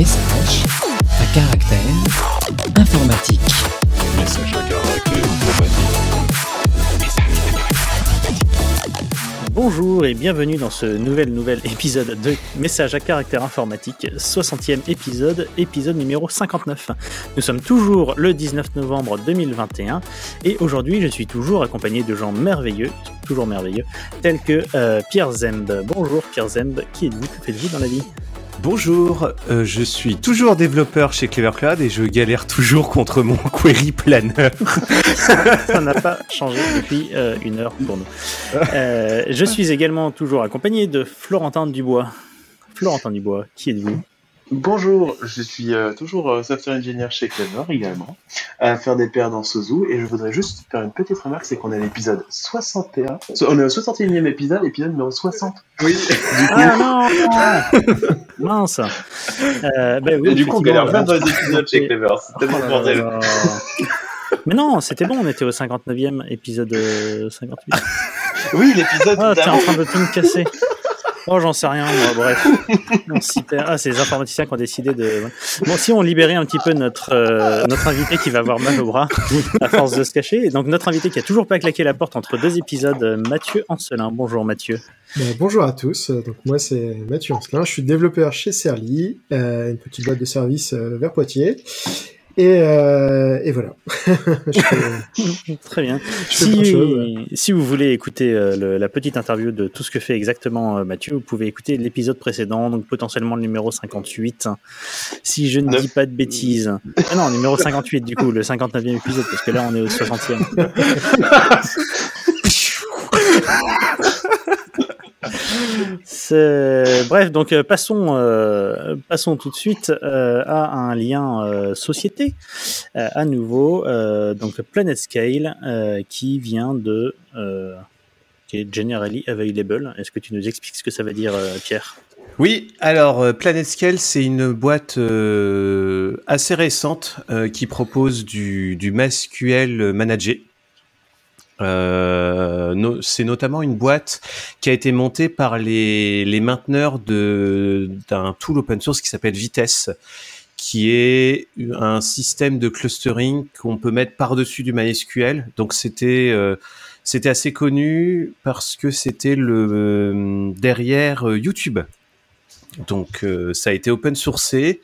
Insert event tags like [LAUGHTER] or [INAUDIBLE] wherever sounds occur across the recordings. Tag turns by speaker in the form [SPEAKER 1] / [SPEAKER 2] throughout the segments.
[SPEAKER 1] Message à caractère informatique.
[SPEAKER 2] Message à caractère informatique.
[SPEAKER 3] Bonjour et bienvenue dans ce nouvel nouvel épisode de Message à caractère informatique, 60e épisode, épisode numéro 59. Nous sommes toujours le 19 novembre 2021 et aujourd'hui je suis toujours accompagné de gens merveilleux, toujours merveilleux, tels que euh, Pierre Zemb. Bonjour Pierre Zemb, qui êtes-vous? Que faites-vous dans la vie?
[SPEAKER 4] Bonjour, euh, je suis toujours développeur chez Clever Cloud et je galère toujours contre mon [LAUGHS] query planner. [LAUGHS]
[SPEAKER 3] Ça n'a pas changé depuis euh, une heure pour nous. Euh, je suis également toujours accompagné de Florentin Dubois. Florentin Dubois, qui êtes-vous?
[SPEAKER 5] Bonjour, je suis euh, toujours euh, software engineer chez Clever également, à faire des paires dans Sozu, et je voudrais juste faire une petite remarque, c'est qu'on est à l'épisode 61, so- on est au 61e épisode, épisode numéro 60.
[SPEAKER 2] Oui.
[SPEAKER 3] Ah non [LAUGHS] Mince euh, ben oui,
[SPEAKER 5] Et du coup, on galère bien dans les épisodes chez Clever, c'est
[SPEAKER 3] Oh
[SPEAKER 5] tellement
[SPEAKER 3] là
[SPEAKER 5] bordel.
[SPEAKER 3] Mais non, c'était bon, on était au 59e épisode euh, 58.
[SPEAKER 5] Oui, l'épisode
[SPEAKER 3] Ah, t'es en train de tout me casser. Oh, j'en sais rien, moi, bref. On s'y perd. Ah, c'est les informaticiens qui ont décidé de. Bon, si on libérait un petit peu notre, euh, notre invité qui va avoir mal au bras à force de se cacher. Et donc, notre invité qui a toujours pas claqué la porte entre deux épisodes, Mathieu Ancelin. Bonjour, Mathieu.
[SPEAKER 6] Bah, bonjour à tous, donc moi c'est Mathieu Ancelin, je suis développeur chez Serly, euh, une petite boîte de service euh, vers Poitiers. Et, euh, et voilà. [LAUGHS] [LAUGHS]
[SPEAKER 3] Très bien. Si, si vous voulez écouter euh, le- la petite interview de tout ce que fait exactement euh, Mathieu, vous pouvez écouter l'épisode précédent, donc potentiellement le numéro 58. Si je ne dis pas de bêtises. Ah non, numéro 58 du coup, le 59e épisode, parce que là on est au 60e. [LAUGHS] C'est- Bref, donc euh, passons, euh, passons tout de suite euh, à un lien société à nouveau. donc Planet Scale qui vient de qui est generally available. Est-ce que tu nous expliques ce que ça veut dire, Pierre?
[SPEAKER 4] Oui, alors Planet Scale, c'est une boîte assez récente qui propose du, du managé. Euh, c'est notamment une boîte qui a été montée par les, les mainteneurs de- d'un tool open source qui s'appelle Vitesse, qui est un système de clustering qu'on peut mettre par-dessus du MySQL. Donc c'était euh, c'était assez connu parce que c'était le euh, derrière euh, YouTube. Donc euh, ça a été open sourcé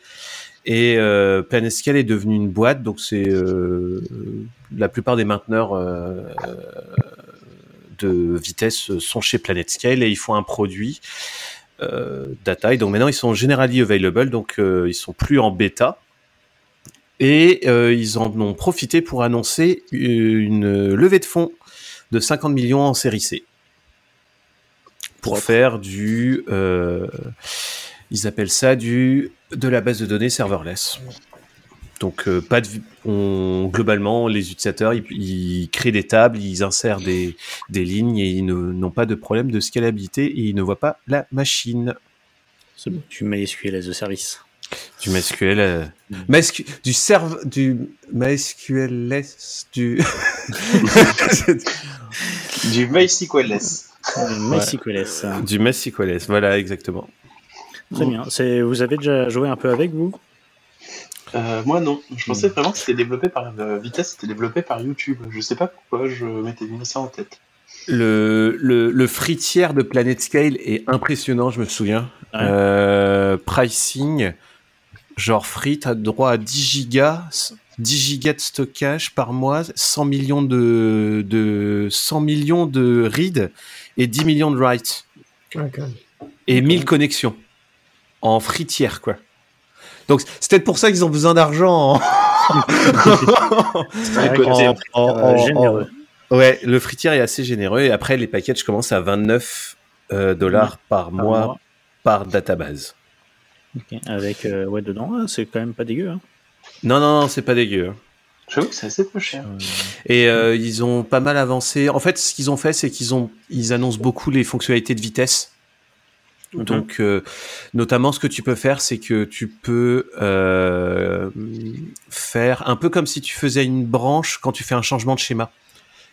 [SPEAKER 4] et euh, Planescale est devenu une boîte. Donc c'est euh, la plupart des mainteneurs euh, de vitesse sont chez Planetscale et ils font un produit euh, data. Et donc maintenant ils sont generally available, donc ils sont plus en bêta. Et ils en ont profité pour annoncer une levée de fonds de 50 millions en série C pour faire du ils appellent ça du de la base de données serverless. Donc euh, pas de on, globalement les utilisateurs ils, ils créent des tables, ils insèrent des, des lignes et ils n'ont pas de problème de scalabilité et ils ne voient pas la machine.
[SPEAKER 3] C'est bon, Tu MySQL as a service.
[SPEAKER 4] Du MySQL, euh, MySQ- du serve, du MySQLS, du [LAUGHS]
[SPEAKER 5] Du MySQLS.
[SPEAKER 3] MySQLS.
[SPEAKER 4] du MySQLS, voilà exactement.
[SPEAKER 3] Très bien. C'est- Vous avez déjà joué un peu avec vous?
[SPEAKER 5] Euh, moi non, je pensais vraiment que c'était développé par euh, Vitesse, c'était développé par YouTube. Je sais pas pourquoi je m'étais mis ça en tête.
[SPEAKER 4] Le, le, le free tier de Planet Scale est impressionnant, je me souviens.
[SPEAKER 3] Ouais.
[SPEAKER 4] Euh, pricing, genre free, t'as droit à 10 gigas, 10 gigas de stockage par mois, 100 millions de, de 100 millions de read et 10 millions de write
[SPEAKER 6] Ouais, quand même.
[SPEAKER 4] et 1000 connexions en free tier quoi. Donc c'est peut-être pour ça qu'ils ont besoin d'argent. en- [LAUGHS] en-. Ouais, le free tier est assez généreux et après les packages commencent à 29 euh, dollars par mois
[SPEAKER 3] mois.
[SPEAKER 4] par database.
[SPEAKER 3] Ok. Avec euh, ouais dedans, ah, c'est quand même pas dégueu. Hein.
[SPEAKER 4] Non, non, non, c'est pas dégueu. hein.
[SPEAKER 5] J'avoue que c'est assez peu cher.
[SPEAKER 4] Et euh, ils ont pas mal avancé. En fait, ce qu'ils ont fait, c'est qu'ils ont, ils annoncent beaucoup les fonctionnalités de vitesse.
[SPEAKER 3] Mhm.
[SPEAKER 4] Donc, euh, notamment, ce que tu peux faire, c'est que tu peux euh, faire un peu comme si tu faisais une branche quand tu fais un changement de schéma.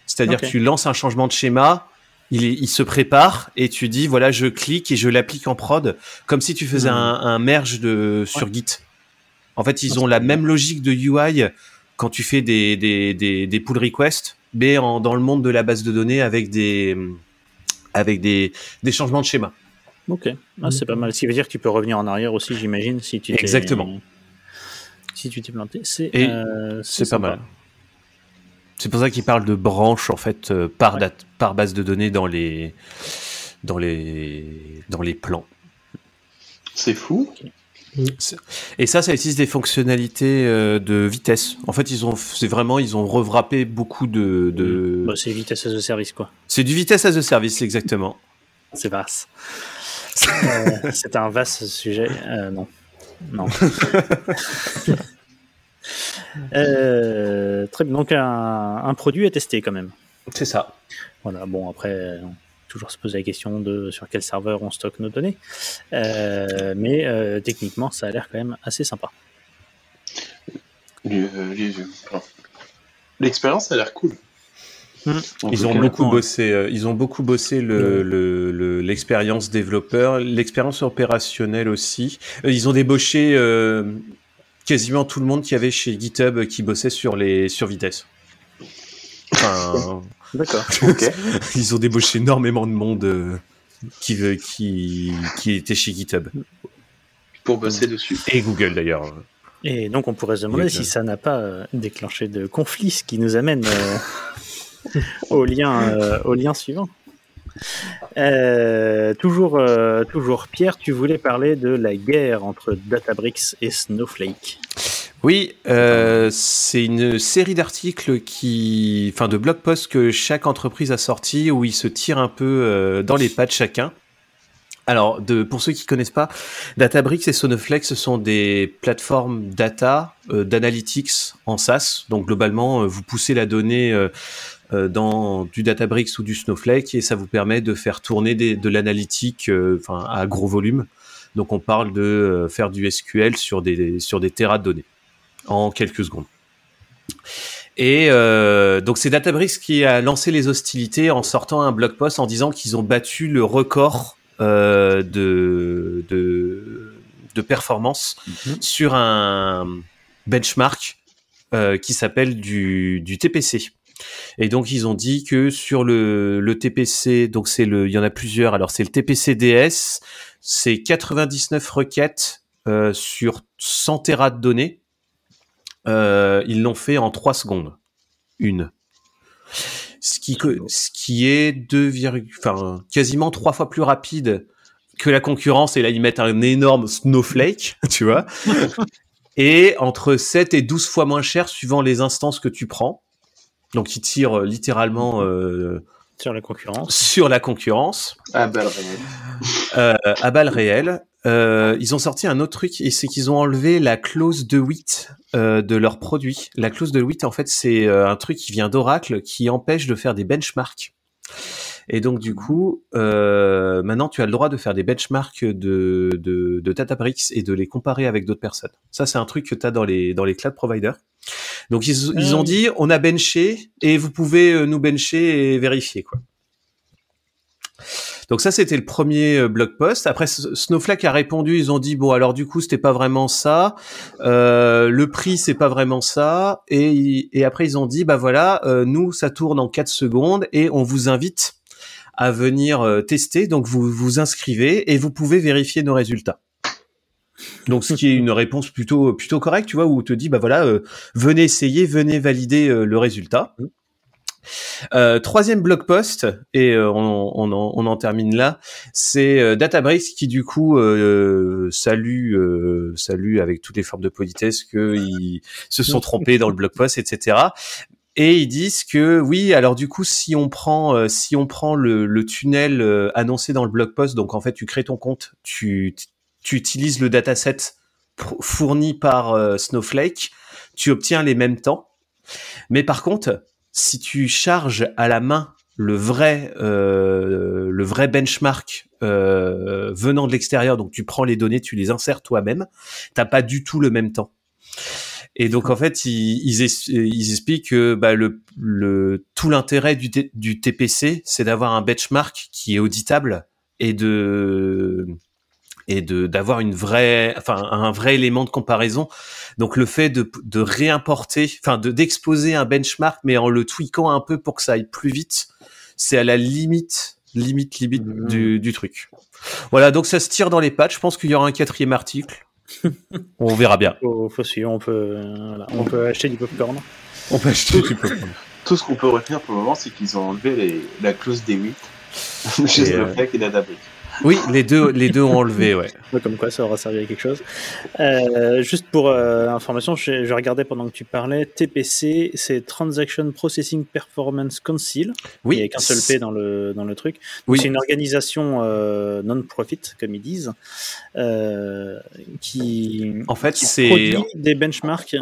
[SPEAKER 4] C'est-à-dire
[SPEAKER 3] Ok.
[SPEAKER 4] que tu lances un changement de schéma, il, se prépare et tu dis voilà, je clique et je l'applique en prod, comme si tu faisais
[SPEAKER 3] Mhm.
[SPEAKER 4] un, un merge de sur Git. En fait, ils ont la même logique de UI quand tu fais des, des, des, des pull requests, mais en, dans le monde de la base de données avec des, avec des, des changements de schéma.
[SPEAKER 3] Ok, ah, c'est pas mal. Ce qui veut dire que tu peux revenir en arrière aussi, j'imagine, si tu t'es-
[SPEAKER 4] Exactement.
[SPEAKER 3] Si tu t'es planté, c'est euh,
[SPEAKER 4] C'est pas mal. C'est pour ça qu'ils parlent de branches en fait euh, par
[SPEAKER 3] Ouais.
[SPEAKER 4] date, par base de données dans les dans les dans les plans.
[SPEAKER 5] C'est fou.
[SPEAKER 4] Et ça, ça utilise des fonctionnalités euh, de vitesse. En fait, ils ont c'est vraiment ils ont rewrappé beaucoup de, de...
[SPEAKER 3] Bah, c'est vitesse as a service, quoi.
[SPEAKER 4] c'est du vitesse as a service exactement.
[SPEAKER 3] C'est vaste. Euh, [LAUGHS] c'est un vaste sujet. Euh, non. Non. [LAUGHS] Euh, très bien. Donc, un, un produit à tester quand même.
[SPEAKER 4] C'est ça.
[SPEAKER 3] Voilà. Bon, après, euh, toujours se poser la question de sur quel serveur on stocke nos données. Euh, mais euh, techniquement, ça a l'air quand même assez sympa.
[SPEAKER 5] L'expérience a l'air cool.
[SPEAKER 3] Hmm.
[SPEAKER 5] En
[SPEAKER 4] Ils
[SPEAKER 5] tout
[SPEAKER 4] ont
[SPEAKER 5] cas,
[SPEAKER 4] beaucoup
[SPEAKER 3] ouais.
[SPEAKER 4] bossé, euh, ils ont beaucoup bossé le,
[SPEAKER 6] Ouais.
[SPEAKER 4] le- le- l'expérience développeur, l'expérience opérationnelle aussi. Euh, ils ont débauché euh, quasiment tout le monde qui avait chez GitHub qui bossait sur les sur vitesse. Enfin,
[SPEAKER 3] D'accord. [LAUGHS]
[SPEAKER 4] Ils ont débauché énormément de monde euh, qui, veut- qui qui était chez GitHub
[SPEAKER 5] Pour bosser dessus.
[SPEAKER 4] et Google d'ailleurs.
[SPEAKER 3] Et donc, on pourrait se demander si ça n'a pas euh, déclenché de conflit, ce qui nous amène euh, [LAUGHS] au, lien, euh, au lien suivant. Euh, toujours, euh, toujours, Pierre, tu voulais parler de la guerre entre Databricks et Snowflake.
[SPEAKER 4] Oui, c'est une série d'articles qui, enfin de blog posts que chaque entreprise a sorti où ils se tirent un peu dans les pattes chacun. Alors, de, pour ceux qui connaissent pas, Databricks et Snowflake, ce sont des plateformes data, d'analytics en SaaS. Donc globalement, vous poussez la donnée dans du Databricks ou du Snowflake et ça vous permet de faire tourner des- de l'analytique, euh, enfin à gros volume. Donc on parle de euh, faire du SQL sur des sur des terras de données en quelques secondes. Et euh, donc c'est Databricks qui a lancé les hostilités en sortant un blog post en disant qu'ils ont battu le record euh, de, de de performance sur un benchmark euh, qui s'appelle du, du TPC. Et donc ils ont dit que sur le, le TPC, donc c'est le, il y en a plusieurs. Alors c'est le TPC DS, c'est 99 requêtes euh, sur 100 terras de données. Euh, ils l'ont fait en 3 secondes. Une. Ce qui, ce qui est 2, enfin, quasiment trois fois plus rapide que la concurrence. Et là, ils mettent un énorme snowflake, [LAUGHS] tu vois. [LAUGHS] et entre 7 et 12 fois moins cher suivant les instances que tu prends. Donc, ils tirent euh, littéralement euh,
[SPEAKER 3] Sur la concurrence.
[SPEAKER 4] sur la concurrence
[SPEAKER 5] Ah, bah, réel.
[SPEAKER 4] euh, à balles réelles. Euh, ils ont sorti un autre truc et c'est qu'ils ont enlevé la clause de 8 euh, de leurs produits. La clause de 8, en fait, c'est euh, un truc qui vient d'Oracle qui empêche de faire des benchmarks. Et donc, du coup, euh, maintenant, tu as le droit de faire des benchmarks de, de, de Databricks et de les comparer avec d'autres personnes. Ça, c'est un truc que tu as dans les, dans les cloud providers. Donc, ils, ils
[SPEAKER 3] Ah
[SPEAKER 4] ont dit, on a benché et vous pouvez euh, nous bencher et vérifier, quoi. Donc ça, c'était le premier euh, blog post. Après, Snowflake a répondu. Ils ont dit bon, alors du coup, c'était pas vraiment ça. Euh, le prix, c'est pas vraiment ça. Et, et après, ils ont dit bah voilà, euh, nous, ça tourne en 4 secondes et on vous invite à venir euh, tester. Donc vous vous inscrivez et vous pouvez vérifier nos résultats. Donc ce qui est une réponse plutôt plutôt correcte, tu vois, où on te dit bah voilà, euh, venez essayer, venez valider euh, le résultat. Euh, troisième blog post, et euh, on, on en, on en termine là, c'est euh, Databricks qui du coup euh, salue, euh, salue avec toutes les formes de politesse qu'ils se sont trompés dans le blog post, etc. Et ils disent que oui, alors du coup, si on prend, euh, si on prend le, le tunnel euh, annoncé dans le blog post, donc en fait, tu crées ton compte, tu, tu utilises le dataset fourni par euh, Snowflake, tu obtiens les mêmes temps. Mais par contre, si tu charges à la main le vrai, euh, le vrai benchmark euh, venant de l'extérieur, donc tu prends les données, tu les insères toi-même, t'as pas du tout le même temps. Et donc en fait, ils, ils, es- ils expliquent que bah, le, le, tout l'intérêt du, TPC, c'est d'avoir un benchmark qui est auditable et de et de d'avoir une vraie, enfin un vrai élément de comparaison. Donc le fait de, de réimporter, enfin de d'exposer un benchmark, mais en le tweakant un peu pour que ça aille plus vite, c'est à la limite, limite, limite
[SPEAKER 3] Mhm.
[SPEAKER 4] du, du truc. Voilà, donc ça se tire dans les pattes. Je pense qu'il y aura un quatrième article. On verra bien.
[SPEAKER 3] Faut, faut suivre, on peut, voilà, on peut acheter du popcorn.
[SPEAKER 4] On peut acheter du popcorn.
[SPEAKER 5] Tout ce qu'on peut retenir pour le moment, c'est qu'ils ont enlevé les- la clause des 8 chez [LAUGHS]
[SPEAKER 4] Et, euh,
[SPEAKER 5] Snowflake et Databricks.
[SPEAKER 4] Oui, les deux, les deux ont enlevé, ouais.
[SPEAKER 3] Comme quoi, ça aura servi à quelque chose. Euh, juste pour euh, information, je, je regardais pendant que tu parlais, TPC, c'est Transaction Processing Performance Council.
[SPEAKER 4] Oui,
[SPEAKER 3] Il n'y a qu'un seul P dans le, dans le truc.
[SPEAKER 4] Oui.
[SPEAKER 3] C'est une organisation euh, non-profit, comme ils disent, qui,
[SPEAKER 4] En fait,
[SPEAKER 3] qui produit des benchmarks.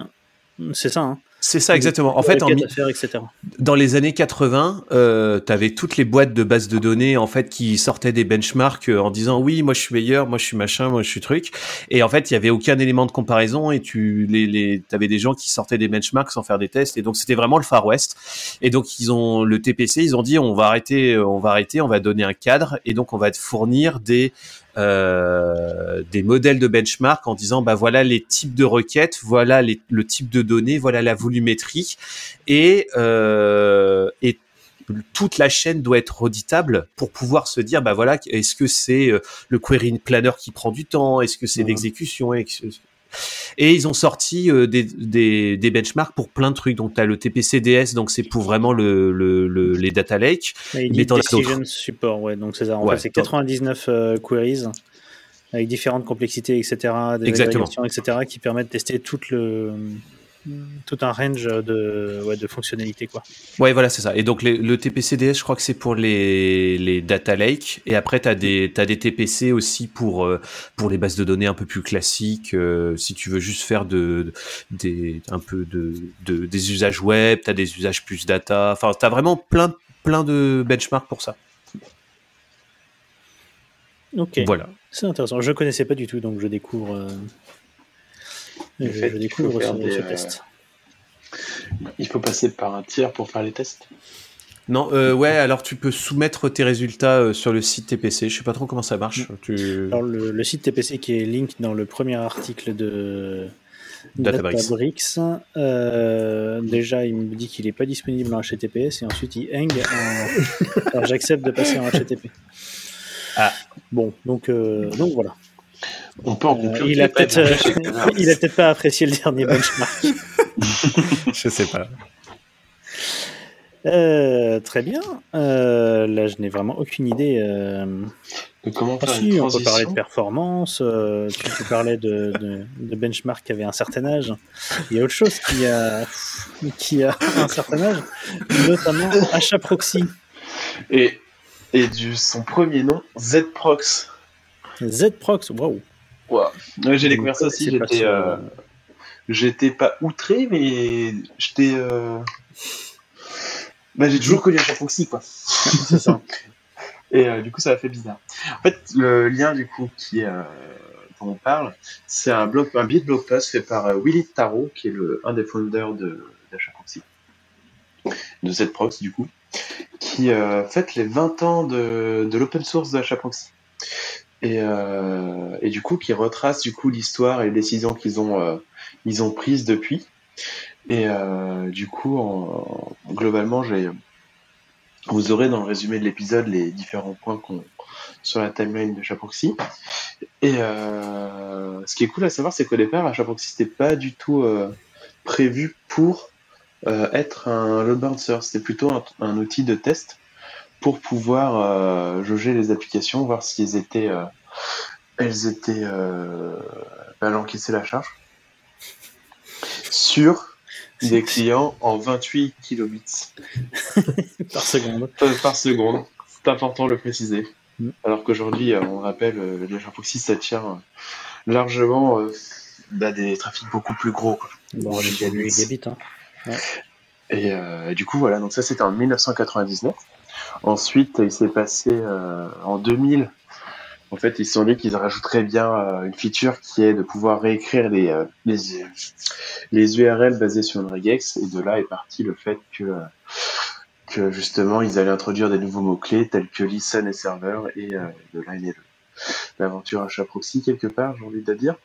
[SPEAKER 3] C'est ça, hein
[SPEAKER 4] c'est ça exactement. En fait, en,
[SPEAKER 3] etc.
[SPEAKER 4] dans les années 80, euh, tu avais toutes les boîtes de bases de données en fait qui sortaient des benchmarks euh, en disant oui, moi je suis meilleur, moi je suis machin, moi je suis truc. Et en fait, il y avait aucun élément de comparaison et tu les, les avais des gens qui sortaient des benchmarks sans faire des tests et donc c'était vraiment le Far West. Et donc ils ont le TPC, ils ont dit on va arrêter, euh, on va arrêter, on va donner un cadre et donc on va te fournir des euh, des modèles de benchmark en disant bah voilà les types de requêtes, voilà les, le type de données, voilà la volumétrie. Et euh, et toute la chaîne doit être auditable pour pouvoir se dire bah voilà est-ce que c'est euh, le query planner qui prend du temps? Est-ce que c'est
[SPEAKER 3] Mhm.
[SPEAKER 4] l'exécution? Et ils ont sorti euh, des, des, des benchmarks pour plein de trucs donc tu as le TPCDS donc c'est pour vraiment le, le, le- les data lake
[SPEAKER 3] Et il
[SPEAKER 4] Mais t'en
[SPEAKER 3] Decision. Support, ouais, donc c'est ça. En
[SPEAKER 4] Ouais,
[SPEAKER 3] fait, c'est
[SPEAKER 4] t'en-
[SPEAKER 3] 99 euh, queries avec différentes complexités, etc., des
[SPEAKER 4] Exactement.
[SPEAKER 3] etc., qui permettent de tester tout le tout un range de, ouais, de fonctionnalités, quoi.
[SPEAKER 4] Ouais, voilà, c'est ça. Et donc, les- le TPCDS, je crois que c'est pour les, les data lake. Et après, tu as des, t'as des TPC aussi pour, euh, pour les bases de données un peu plus classiques. euh, si tu veux juste faire de, des, un peu de, de, des usages web, tu as des usages plus data. Enfin, tu as vraiment plein, plein de benchmarks pour ça.
[SPEAKER 3] Ok,
[SPEAKER 4] Voilà.
[SPEAKER 3] c'est intéressant. Je connaissais pas du tout, donc je découvre. euh,
[SPEAKER 5] Le
[SPEAKER 3] je,
[SPEAKER 5] fait
[SPEAKER 3] je
[SPEAKER 5] qu'il
[SPEAKER 3] découvre
[SPEAKER 5] faut faire
[SPEAKER 3] ce,
[SPEAKER 5] des,
[SPEAKER 3] ce
[SPEAKER 5] euh,
[SPEAKER 3] test.
[SPEAKER 5] Il faut passer par un tiers pour faire les tests.
[SPEAKER 4] Non, euh, ouais, alors tu peux soumettre tes résultats euh, sur le site TPC. Je sais pas trop comment ça marche. Tu...
[SPEAKER 3] Alors, le, le site TPC qui est link dans le premier article de
[SPEAKER 4] Databricks.
[SPEAKER 3] Databricks, euh, déjà il me dit qu'il n'est pas disponible en HTTPS et ensuite il hang en... [LAUGHS] Alors j'accepte de passer en HTTP.
[SPEAKER 4] Ah.
[SPEAKER 3] Bon, donc, euh, donc voilà.
[SPEAKER 5] On peut en
[SPEAKER 3] Euh,
[SPEAKER 5] conclure
[SPEAKER 3] il
[SPEAKER 5] qu'il
[SPEAKER 3] a peut-être euh, [LAUGHS] il a peut-être pas apprécié le dernier benchmark. [LAUGHS]
[SPEAKER 4] je sais pas.
[SPEAKER 3] Euh, très bien. Euh, là, je n'ai vraiment aucune idée. euh,
[SPEAKER 5] De comment
[SPEAKER 3] Ah
[SPEAKER 5] faire
[SPEAKER 3] si,
[SPEAKER 5] une
[SPEAKER 3] on peut parler de performance. euh, tu, tu parlais de, de, de benchmark qui avait un certain âge. Il y a autre chose qui a, qui a un certain âge, notamment achat proxy.
[SPEAKER 5] Et, et du, son premier nom, Zprox.
[SPEAKER 3] Zprox, waouh.
[SPEAKER 5] Ouais, J'ai découvert ça aussi, j'étais
[SPEAKER 3] ça.
[SPEAKER 5] euh, j'étais pas outré, mais j'étais... euh, Bah, j'ai toujours connu un Proxy, quoi. [LAUGHS]
[SPEAKER 3] C'est ça. [LAUGHS]
[SPEAKER 5] Et euh, du coup, ça a fait bizarre. En fait, le lien du coup qui euh, dont on parle, c'est un blog, un billet de blog post fait par euh, Willy Tarot, qui est le un des founders de d'HaProxy, de cette prox du coup, qui euh, fête les 20 ans de, de l'open source de. Et, euh, et du coup, qui retrace du coup l'histoire et les décisions qu'ils ont euh, ils ont prises depuis. Et euh, du coup, en- en- globalement, j'ai vous aurez dans le résumé de l'épisode les différents points qu'on sur la timeline de Chaproxy. Et euh, ce qui est cool à savoir, c'est qu'au départ, à Chaproxy, c'était pas du tout euh, prévu pour euh, être un load balancer. C'était plutôt un outil de test pour pouvoir euh, jauger les applications, voir si elles étaient, euh, elles étaient, euh, elles encaissaient la charge sur des [LAUGHS] clients en 28 kilobits [LAUGHS]
[SPEAKER 3] Par seconde.
[SPEAKER 5] par seconde. C'est important de le préciser.
[SPEAKER 3] Mm.
[SPEAKER 5] Alors qu'aujourd'hui, on rappelle, euh, le Proxy, ça tient largement euh, bah, des trafics beaucoup plus gros. quoi.
[SPEAKER 3] Bon, les
[SPEAKER 5] Gigabits.
[SPEAKER 3] hein.
[SPEAKER 5] Et, euh, et du coup, voilà, donc ça c'était en 1999. Ensuite, il s'est passé euh, en 2000. En fait, ils se sont dit qu'ils rajouteraient bien euh, une feature qui est de pouvoir réécrire les, euh, les, les URL basées sur une regex. Et de là est parti le fait que, euh, que justement, ils allaient introduire des nouveaux mots-clés tels que listen et server. Et de là est l'aventure achat proxy quelque part, j'ai envie de dire.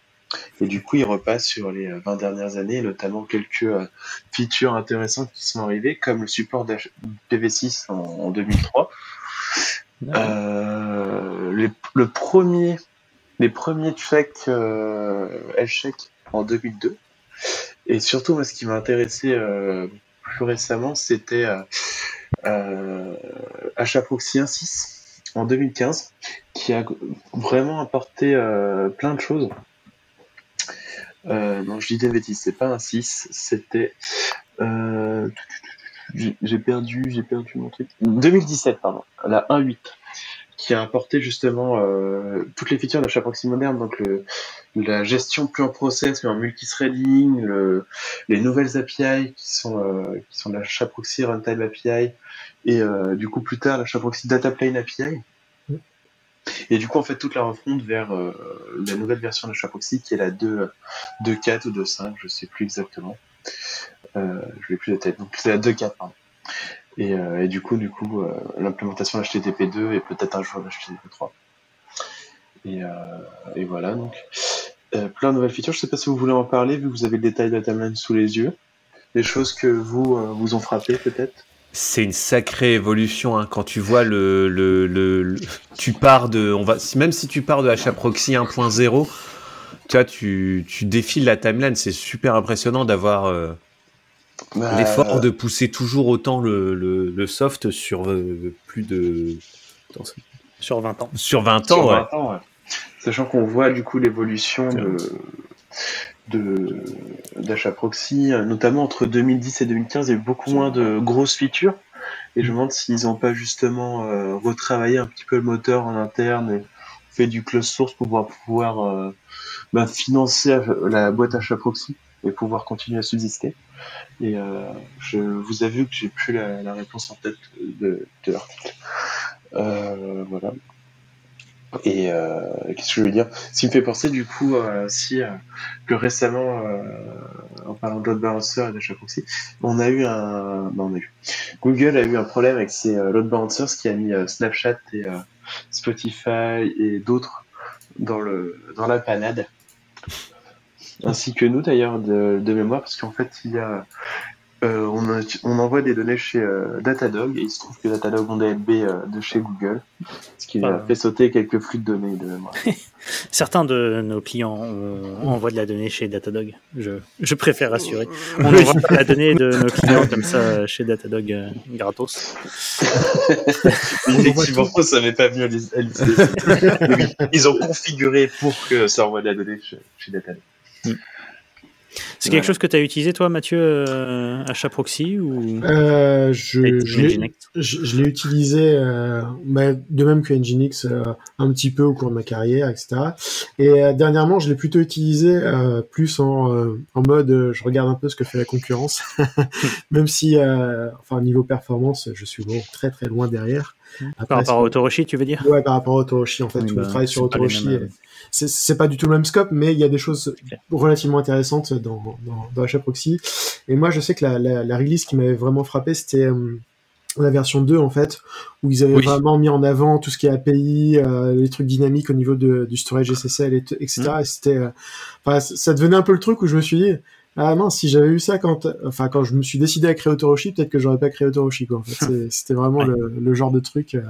[SPEAKER 5] Et du coup, il repasse sur les euh, 20 dernières années, notamment quelques euh, features intéressantes qui sont arrivées, comme le support d'H- PV6 en, en 2003. Euh, les, le premier, les premiers checks euh, L-check en 2002. Et surtout, moi, ce qui m'a intéressé euh, plus récemment, c'était euh, euh, HAProxy 1.6 en 2015, qui a vraiment apporté euh, plein de choses. Euh, non, je dis des bêtises, c'est pas un 6, c'était. Euh, j'ai perdu, j'ai perdu mon truc. 2017, pardon, la 1.8, qui a apporté justement euh, toutes les features d'achat proxy moderne, donc la gestion plus en process mais en multithreading, le, les nouvelles API qui sont euh, l'achat proxy runtime API et euh, du coup plus tard l'achat proxy data plane API. Et du coup, en fait, toute la refonte vers euh, la nouvelle version de Proxy qui est la 2, 2.4 ou 2.5, je sais plus exactement. Euh, je l'ai plus de tête. Donc, c'est la 2.4, pardon. Et, euh, et du coup, du coup, euh, l'implémentation d'HTTP2 et peut-être un jour d'HTTP3. Et, et voilà, donc. Plein de nouvelles features. Je sais pas si vous voulez en parler, vu que vous avez le détail de la timeline sous les yeux. Des choses que vous, vous ont frappé, peut-être?
[SPEAKER 4] C'est une sacrée évolution hein, quand tu vois le, le, le, le- tu pars de on va même si tu pars de HA proxy 1.0 tu vois tu, tu défiles la timeline c'est super impressionnant d'avoir euh,
[SPEAKER 5] Bah,
[SPEAKER 4] l'effort de pousser toujours autant le, le, le soft sur euh, plus de attends,
[SPEAKER 3] Sur 20 ans.
[SPEAKER 4] sur 20
[SPEAKER 5] Sur
[SPEAKER 4] ans ouais.
[SPEAKER 5] 20 ans, ouais. Sachant qu'on voit du coup l'évolution de d'achat proxy, notamment entre 2010 et 2015, il y a eu beaucoup moins de grosses features. Et je me demande s'ils n'ont pas justement euh, retravaillé un petit peu le moteur en interne et fait du close source pour pouvoir, pouvoir euh, bah, financer la boîte achat proxy et pouvoir continuer à subsister. Et euh, je vous avoue que j'ai plus la, la réponse en tête de, de l'article. Euh, voilà. Et euh, qu'est-ce que je veux dire? Ce qui me fait penser du coup euh, si euh, que récemment, en parlant de load balancer et d'achat proxy, on a eu un, non, eu. Google a eu un problème avec ses load balancers qui a mis Snapchat et Spotify et d'autres dans le dans la panade, ainsi que nous d'ailleurs de, de mémoire parce qu'en fait il y a euh, on, a- on envoie des données chez euh, Datadog et il se trouve que Datadog ont des LB euh, de chez Google, ce qui a
[SPEAKER 3] Ah.
[SPEAKER 5] fait sauter quelques flux de données de mémoire. [LAUGHS]
[SPEAKER 3] Certains de nos clients envoient de la donnée chez Datadog. Je, je préfère rassurer. On n'envoie pas la donnée de nos clients comme ça chez Datadog euh, gratos.
[SPEAKER 5] Effectivement, ça m'est pas venu à l'idée. [LAUGHS] Ils ont configuré pour que ça envoie de la donnée chez, chez Datadog.
[SPEAKER 3] C'est
[SPEAKER 5] Voilà.
[SPEAKER 3] quelque chose que tu as utilisé, toi, Mathieu, euh, achat proxy ou?
[SPEAKER 6] Euh, je, l'ai-
[SPEAKER 3] Nginx
[SPEAKER 6] je, je l'ai utilisé euh, bah, de même que Nginx euh, un petit peu au cours de ma carrière, etc. Et euh, dernièrement, je l'ai plutôt utilisé euh, plus en, euh, en mode euh, je regarde un peu ce que fait la concurrence, [LAUGHS] même si, euh, enfin, niveau performance, je suis bon, très très loin derrière. Après,
[SPEAKER 3] Par rapport à Autoroshi, tu veux dire
[SPEAKER 6] Ouais, par rapport à Autoroshi, en fait,
[SPEAKER 3] Oui,
[SPEAKER 6] tout
[SPEAKER 3] bah,
[SPEAKER 6] le travail sur Autoroshi,
[SPEAKER 3] mêmes,
[SPEAKER 6] c'est- c'est pas du tout le même scope, mais il y a des choses relativement intéressantes dans, dans, dans HAProxy. Et moi, je sais que la, la, la release qui m'avait vraiment frappé, c'était euh, la version 2, en fait, où ils avaient
[SPEAKER 4] Oui.
[SPEAKER 6] vraiment mis en avant tout ce qui est API, euh, les trucs dynamiques au niveau de, du storage SSL, et etc.
[SPEAKER 3] Mm.
[SPEAKER 6] Et c'était, euh, ça devenait un peu le truc où je me suis dit, ah mince, si j'avais eu ça quand, enfin, quand je me suis décidé à créer Autoroshi, peut-être que j'aurais pas créé Autoroshi, quoi. En fait, C'est- [LAUGHS] c'était vraiment
[SPEAKER 3] Ouais.
[SPEAKER 6] le, le genre de truc. euh,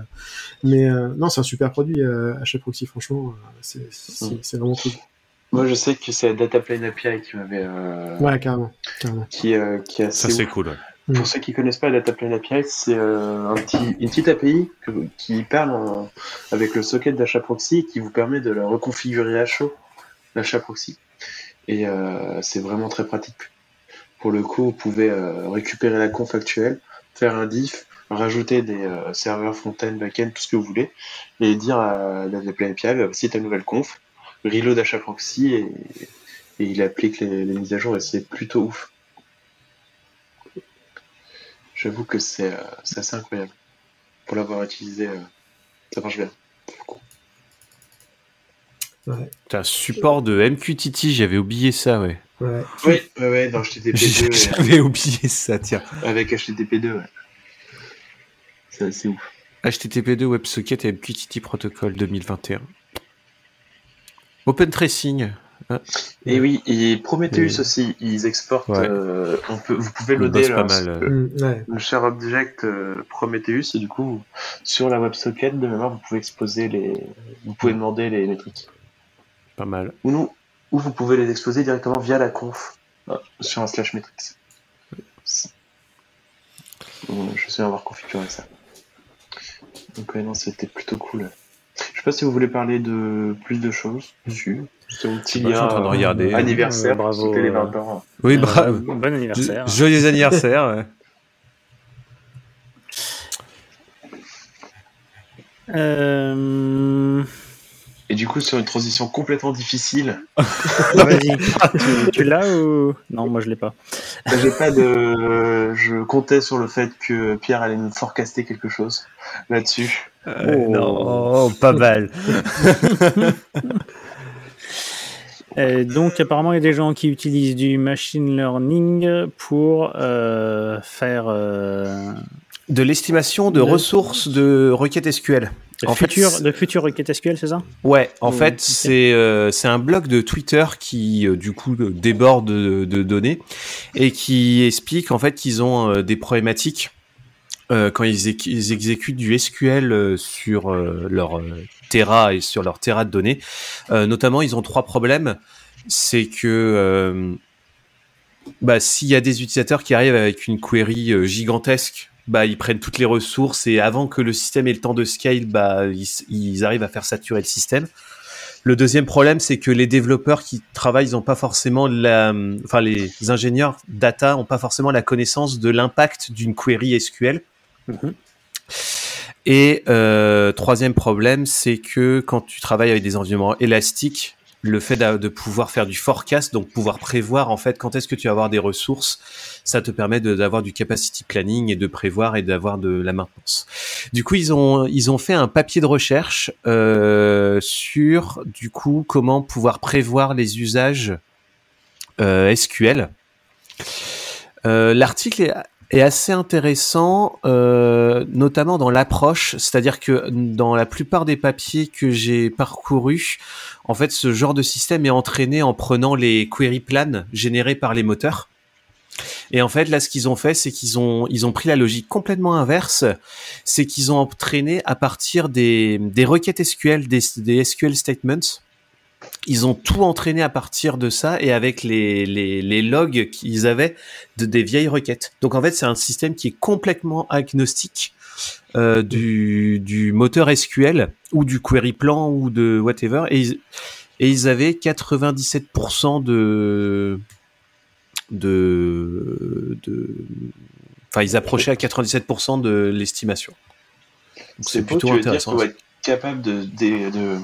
[SPEAKER 6] mais euh, non, c'est un super produit, euh, HAProxy, franchement, euh, c'est
[SPEAKER 5] Mm.
[SPEAKER 6] c'est vraiment cool.
[SPEAKER 5] Moi, je sais que c'est la Dataplane API qui m'avait, euh,
[SPEAKER 6] Ouais, carrément, carrément.
[SPEAKER 5] qui, euh, qui
[SPEAKER 4] ça c'est cool ouais.
[SPEAKER 5] Pour ceux qui connaissent pas la Dataplane API, c'est euh, un petit, une petite API que- qui parle en- avec le socket d'achat proxy et qui vous permet de la reconfigurer à chaud, l'achat proxy. Et euh, c'est vraiment très pratique. Pour le coup, vous pouvez euh, récupérer la conf actuelle, faire un diff, rajouter des euh, serveurs front-end, back-end, tout ce que vous voulez, et dire à la Dataplane API, voici ta nouvelle conf, reload achat proxy, et, il applique les, mises à jour, et c'est plutôt ouf. J'avoue que c'est assez incroyable. Pour l'avoir utilisé, ça marche bien.
[SPEAKER 6] Ouais,
[SPEAKER 4] T'as un support de MQTT j'avais oublié ça ouais
[SPEAKER 6] ouais.
[SPEAKER 5] Oui, ouais, ouais, dans HTTP2, [LAUGHS]
[SPEAKER 4] j'avais oublié ça tiens
[SPEAKER 5] euh, avec HTTP2, ouais. C'est assez ouf.
[SPEAKER 4] HTTP2 WebSocket et MQTT Protocol 2021 Open Tracing.
[SPEAKER 5] Et oui, et Prometheus
[SPEAKER 4] Et-
[SPEAKER 5] aussi, ils exportent.
[SPEAKER 4] Ouais.
[SPEAKER 5] euh, on peut, vous pouvez loader leur-
[SPEAKER 4] mal. euh.
[SPEAKER 5] le,
[SPEAKER 6] Mm, ouais.
[SPEAKER 5] le share object euh, Prometheus et du coup sur la WebSocket de mémoire vous pouvez exposer les, vous pouvez demander les métriques.
[SPEAKER 4] Pas mal.
[SPEAKER 5] Ou nous, ou vous pouvez les exposer directement via la conf euh, sur un slash metrics. Euh, Je sais avoir configuré ça. Donc ouais, non, c'était plutôt cool. Je sais pas si vous voulez parler de plus de choses dessus. C'est mon petit
[SPEAKER 4] je suis en train de
[SPEAKER 5] euh,
[SPEAKER 4] regarder.
[SPEAKER 5] anniversaire.
[SPEAKER 3] Euh, bravo,
[SPEAKER 5] C'était les
[SPEAKER 3] euh,
[SPEAKER 5] 20 ans.
[SPEAKER 4] Oui,
[SPEAKER 3] Euh,
[SPEAKER 4] bravo.
[SPEAKER 3] Bon anniversaire.
[SPEAKER 4] Joyeux anniversaire. ouais.
[SPEAKER 3] Euh,
[SPEAKER 5] du coup, sur une transition complètement difficile,
[SPEAKER 3] Vas-y. tu tu l'as ou? Non Moi, je l'ai pas.
[SPEAKER 5] Bah, J'ai pas de. Je comptais sur le fait que Pierre allait nous forecaster quelque chose là-dessus.
[SPEAKER 4] Euh,
[SPEAKER 3] Oh.
[SPEAKER 4] Non, pas mal. [LAUGHS]
[SPEAKER 3] Euh, donc, apparemment, il y a des gens qui utilisent du machine learning pour euh, faire euh,
[SPEAKER 4] De l'estimation de ressources de requêtes SQL.
[SPEAKER 3] de,
[SPEAKER 4] En fait,
[SPEAKER 3] requêtes SQL, c'est ça?
[SPEAKER 4] Ouais, en
[SPEAKER 3] Oh,
[SPEAKER 4] fait, c'est euh, c'est un blog de Twitter qui euh, du coup euh, déborde de, de données et qui explique en fait qu'ils ont euh, des problématiques quand ils, éc- ils exécutent du SQL sur leur Terra et sur leur Terra de données. Notamment, ils ont trois problèmes. C'est que bah, s'il y a des utilisateurs qui arrivent avec une query gigantesque, bah, ils prennent toutes les ressources et avant que le système ait le temps de scale, bah, ils, ils arrivent à faire saturer le système. Le deuxième problème, c'est que les développeurs qui travaillent, ils ont pas forcément la, enfin les ingénieurs data ont pas forcément la connaissance de l'impact d'une query SQL.
[SPEAKER 3] Mhm.
[SPEAKER 4] Et euh, troisième problème, c'est que quand tu travailles avec des environnements élastiques, le fait de pouvoir faire du forecast, donc pouvoir prévoir en fait quand est-ce que tu vas avoir des ressources, ça te permet d'avoir du capacity planning et de prévoir et d'avoir de la maintenance. Du coup, ils ont ils ont fait un papier de recherche euh, sur du coup comment pouvoir prévoir les usages euh, SQL. Euh, L'article est, est assez intéressant, euh, notamment dans l'approche, c'est-à-dire que dans la plupart des papiers que j'ai parcourus, en fait, ce genre de système est entraîné en prenant les query plans générés par les moteurs. Et en fait, là, ce qu'ils ont fait, c'est qu'ils ont, ils ont pris la logique complètement inverse. C'est qu'ils ont entraîné à partir des, des requêtes SQL, des, des SQL statements. Ils ont tout entraîné à partir de ça et avec les, les, les logs qu'ils avaient de, des vieilles requêtes. Donc en fait, c'est un système qui est complètement agnostique euh, du, du moteur SQL ou du query plan ou de whatever. Et ils, et ils avaient 97% de de de enfin ils approchaient à 97% de l'estimation.
[SPEAKER 5] C'est
[SPEAKER 4] plutôt
[SPEAKER 5] dire
[SPEAKER 4] intéressant.
[SPEAKER 5] être capable de, de, de,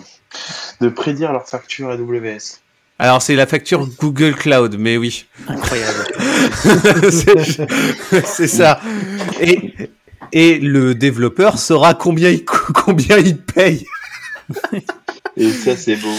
[SPEAKER 5] de prédire leur facture AWS.
[SPEAKER 4] Alors c'est la facture Google Cloud, mais oui.
[SPEAKER 3] Incroyable. [LAUGHS]
[SPEAKER 4] c'est ça. Et, et le développeur saura combien il, co- [LAUGHS] combien il paye. [LAUGHS]
[SPEAKER 5] Et ça, c'est beau.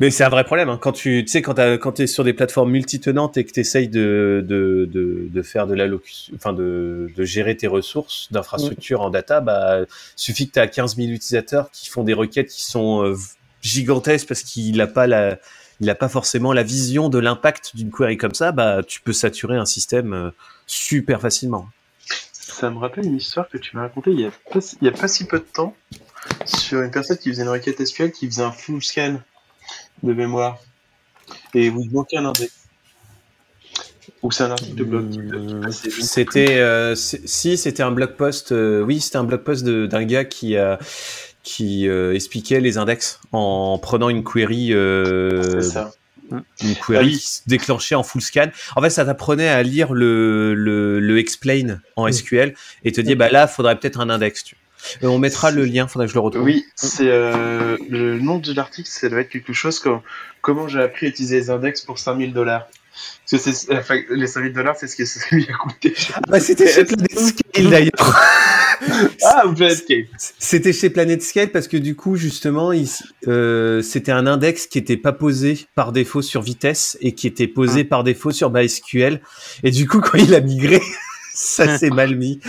[SPEAKER 4] Mais c'est un vrai problème. hein. Quand tu, sais, quand, tu es sur des plateformes multitenantes et que tu essayes de, de, de, de faire de l'allocution, enfin de, de gérer tes ressources d'infrastructure en data, bah, suffit que tu as 15 000 utilisateurs qui font des requêtes qui sont euh, gigantesques parce qu'il n'a pas la, il a pas forcément la vision de l'impact d'une query comme ça, bah, tu peux saturer un système euh, super facilement.
[SPEAKER 5] Ça me rappelle une histoire que tu m'as racontée il y, a a pas si peu de temps sur une personne qui faisait une requête SQL qui faisait un full scan de mémoire. Et vous manquait un index. Ou c'est un article de blog plus.
[SPEAKER 4] C'était euh, si c'était un blog post, euh, oui c'était un blog post de- d'un gars qui a qui euh, expliquait les index en prenant une query euh,
[SPEAKER 5] ça.
[SPEAKER 4] une query
[SPEAKER 5] Ah oui.
[SPEAKER 4] qui se déclenchait en full scan. En fait, ça t'apprenait à lire le, le, le explain en
[SPEAKER 6] Mm.
[SPEAKER 4] SQL et te dire bah là, faudrait peut-être un index. tu. Euh, on mettra le lien, faudrait que je le retrouve.
[SPEAKER 5] Oui, c'est euh, le nom de l'article, ça doit être quelque chose comme comment j'ai appris à utiliser les index pour 5000 dollars? Parce que c'est- enfin, les 5000 dollars, c'est ce que ça lui a coûté.
[SPEAKER 4] Bah, c'était chez PlanetScale [LAUGHS] d'ailleurs.
[SPEAKER 5] Ah, Planescape.
[SPEAKER 4] C'était chez PlanetScale parce que du coup, justement, euh, c'était un index qui était pas posé par défaut sur vitesse et qui était posé par défaut sur MySQL. Et du coup, quand il a migré, [LAUGHS] ça s'est mal mis.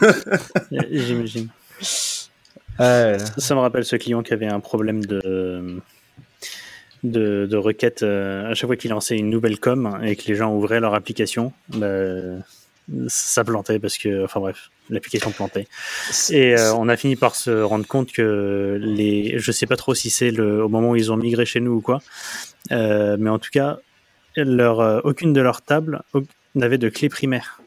[SPEAKER 4] [LAUGHS]
[SPEAKER 3] J'imagine.
[SPEAKER 4] Euh,
[SPEAKER 3] Ça me rappelle ce client qui avait un problème de de, requêtes euh, à chaque fois qu'il lançait une nouvelle com et que les gens ouvraient leur application. bah, ça plantait parce que, enfin bref, l'application plantait. Et euh, on a fini par se rendre compte que les, je sais pas trop si c'est le, au moment où ils ont migré chez nous ou quoi, mais en tout cas, leur, aucune de leurs tables n'avait de clé primaire.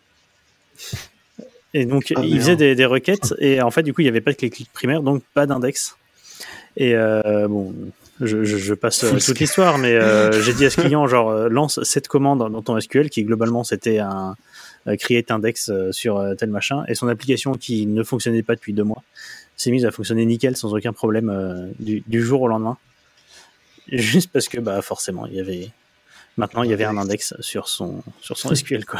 [SPEAKER 3] Et donc,
[SPEAKER 5] Ah,
[SPEAKER 3] ils
[SPEAKER 5] merde.
[SPEAKER 3] faisaient des, des requêtes et en fait, du coup, il n'y avait pas de clé primaire, donc pas d'index. Et euh, bon, je, je- je passe euh, toute l'histoire, mais euh, [LAUGHS] j'ai dit à ce client, genre, lance cette commande dans ton SQL qui globalement c'était un create index sur tel machin, et son application qui ne fonctionnait pas depuis deux mois s'est mise à fonctionner nickel sans aucun problème du, du jour au lendemain. [LAUGHS] Juste parce que bah forcément il y avait maintenant il y avait un index sur son sur son [LAUGHS] SQL quoi.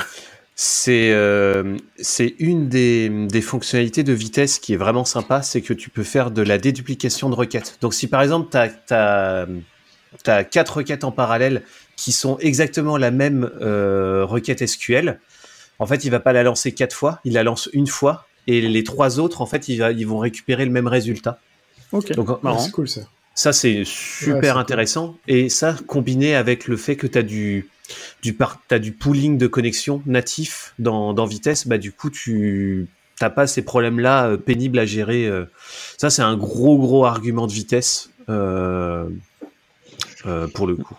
[SPEAKER 4] C'est euh, c'est une des, des fonctionnalités de vitesse qui est vraiment sympa, c'est que tu peux faire de la déduplication de requêtes. Donc si par exemple tu as, quatre requêtes en parallèle qui sont exactement la même euh, requête SQL, en fait il va pas la lancer quatre fois, il la lance une fois et les trois autres en fait ils, vont récupérer le même résultat.
[SPEAKER 3] Ok.
[SPEAKER 4] Donc
[SPEAKER 6] Ouais,
[SPEAKER 3] marrant.
[SPEAKER 6] c'est cool ça.
[SPEAKER 4] ça, c'est
[SPEAKER 6] Ouais,
[SPEAKER 4] super
[SPEAKER 6] cool.
[SPEAKER 4] intéressant. Et ça, combiné avec le fait que tu as du, du, t'as du pooling de connexion natif dans, dans Vitesse, bah, du coup, tu n'as pas ces problèmes-là euh, pénibles à gérer. euh. Ça, c'est un gros, gros argument de vitesse euh, pour le coup.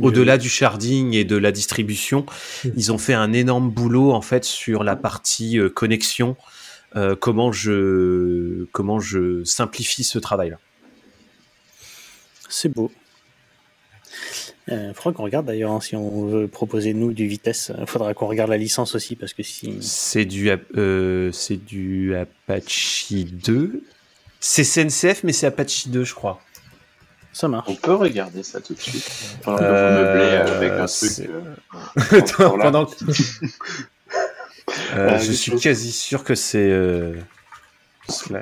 [SPEAKER 4] Au-delà du sharding et de la distribution, ils ont fait un énorme boulot en fait sur la partie connexion. comment je comment je simplifie ce travail-là.
[SPEAKER 3] C'est beau. Il faudra qu'on regarde d'ailleurs hein, si on veut proposer nous du vitesse. Il faudra qu'on regarde la licence aussi parce que si.
[SPEAKER 4] C'est du, euh, c'est du Apache 2. C'est CNCF, mais c'est Apache 2, je crois.
[SPEAKER 3] Ça marche.
[SPEAKER 5] On peut regarder ça tout de suite. Pendant que
[SPEAKER 4] Euh,
[SPEAKER 5] vous meublez avec un truc. euh, [LAUGHS]
[SPEAKER 4] pendant que- [LAUGHS] Euh,
[SPEAKER 5] Ah,
[SPEAKER 4] je suis quasi sûr que c'est euh.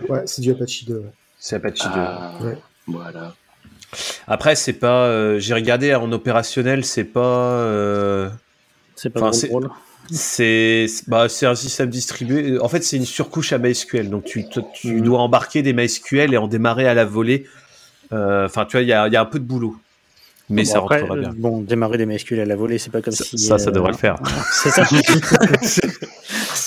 [SPEAKER 6] Ouais, c'est du Apache 2. ouais.
[SPEAKER 4] c'est Apache 2.
[SPEAKER 5] Ah,
[SPEAKER 6] Ouais.
[SPEAKER 5] Voilà.
[SPEAKER 4] Après, c'est pas. euh, J'ai regardé en opérationnel, c'est pas. euh,
[SPEAKER 3] C'est pas drôle,
[SPEAKER 4] c'est-
[SPEAKER 3] drôle.
[SPEAKER 4] c'est bah, c'est un système distribué. En fait, c'est une surcouche à MySQL. Donc, tu,
[SPEAKER 3] Mhm.
[SPEAKER 4] dois embarquer des MySQL et en démarrer à la volée. Euh, Enfin, tu vois, il y a, il y a un peu de boulot. Mais
[SPEAKER 3] Bon,
[SPEAKER 4] ça
[SPEAKER 3] après,
[SPEAKER 4] rentrera bien.
[SPEAKER 3] euh, Bon, démarrer des MySQL à la volée, c'est pas comme
[SPEAKER 4] Ça,
[SPEAKER 3] si.
[SPEAKER 4] ça, ça
[SPEAKER 3] euh,
[SPEAKER 4] devrait le faire.
[SPEAKER 3] C'est ça.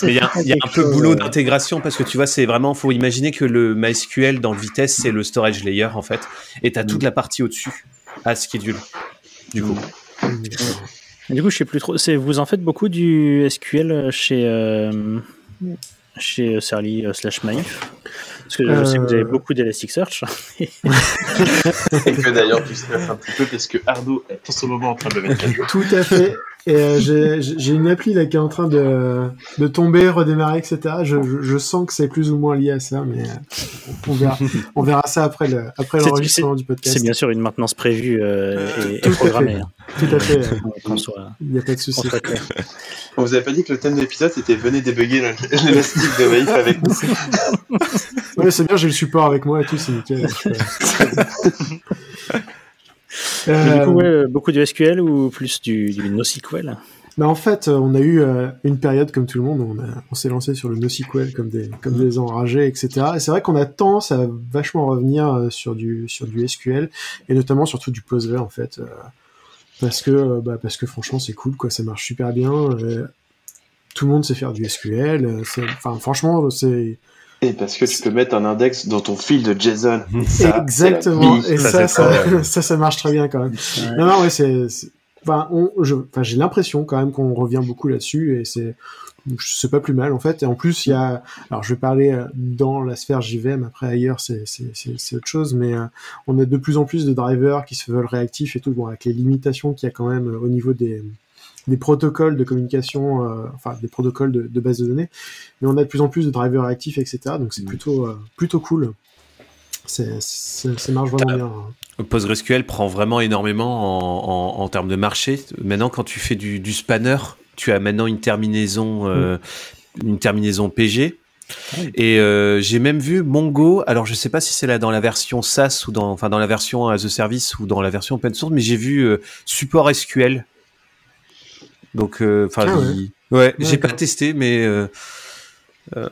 [SPEAKER 4] Il y a, il y a un peu boulot
[SPEAKER 3] euh,
[SPEAKER 4] d'intégration parce que tu vois, c'est vraiment, faut imaginer que le MySQL dans vitesse, c'est le storage layer en fait, et t'as toute la partie au-dessus à schedule. Du coup,
[SPEAKER 3] Du coup, je sais plus trop. C'est vous en faites beaucoup du SQL chez euh, chez Serly euh, slash Maïf? Parce que je sais que vous avez
[SPEAKER 6] Euh.
[SPEAKER 3] beaucoup d'Elasticsearch.
[SPEAKER 5] Et que d'ailleurs, tu stresses un petit peu parce que Ardo est en ce moment en train de le mettre à jour.
[SPEAKER 6] Tout à fait. Et euh, j'ai une appli là qui est en train de, de tomber, redémarrer, etc. Je, je, je sens que c'est plus ou moins lié à ça, mais euh, on verra, on verra ça après le après l'enregistrement du podcast.
[SPEAKER 3] C'est bien sûr une maintenance prévue euh, et,
[SPEAKER 6] Tout
[SPEAKER 3] programmée. hein.
[SPEAKER 6] Tout à fait. euh,
[SPEAKER 3] soit,
[SPEAKER 6] Il n'y a pas de souci.
[SPEAKER 5] On vous avait pas dit que le thème de l'épisode c'était venez débugger l'élastique de Maïf avec nous.
[SPEAKER 6] Ouais, c'est bien, j'ai le support avec moi et tout, c'est nickel. [LAUGHS]
[SPEAKER 3] Mais du coup, ouais, euh, beaucoup de SQL ou plus du, du NoSQL
[SPEAKER 6] bah, en fait, euh, on a eu euh, une période comme tout le monde, on, a- on s'est lancé sur le NoSQL comme des, comme des enragés, etc. Et c'est vrai qu'on a tendance à vachement revenir sur du, sur du SQL, et notamment surtout du Postgre, en fait. parce que, bah, parce que franchement, c'est cool, quoi, ça marche super bien. tout le monde sait faire du SQL. Enfin, franchement, c'est
[SPEAKER 5] Et parce que tu peux mettre un index dans ton fil de JSON. [LAUGHS]
[SPEAKER 6] Exactement. Et ça,
[SPEAKER 4] Ça,
[SPEAKER 6] ça,
[SPEAKER 4] c'est
[SPEAKER 6] ça, ça, marche très bien quand même. Non, non, ouais, c'est. Enfin, on, je, enfin, j'ai l'impression quand même qu'on revient beaucoup là-dessus et c'est, c'est pas plus mal en fait. Et en plus, il y a, alors je vais parler euh, dans la sphère JVM, après ailleurs c'est, c'est, c'est, c'est autre chose, mais euh, on a de plus en plus de drivers qui se veulent réactifs et tout, bon, avec les limitations qu'il y a quand même euh, au niveau des, des protocoles de communication, euh, enfin des protocoles de, de base de données, mais on a de plus en plus de drivers réactifs, etc. Donc c'est plutôt, euh, plutôt cool. C'est, c'est- ça marche vraiment bien. hein.
[SPEAKER 4] PostgreSQL prend vraiment énormément en, en- en termes de marché. Maintenant, quand tu fais du, du spanner, tu as maintenant une terminaison, euh, une terminaison PG. Et euh, j'ai même vu Mongo. Alors, je sais pas si c'est là dans la version SaaS ou dans, enfin, dans la version as a service ou dans la version open source, mais j'ai vu euh, support SQL. Donc, euh, enfin,
[SPEAKER 6] Ah ouais.
[SPEAKER 4] ouais, j'ai pas testé, mais euh, euh,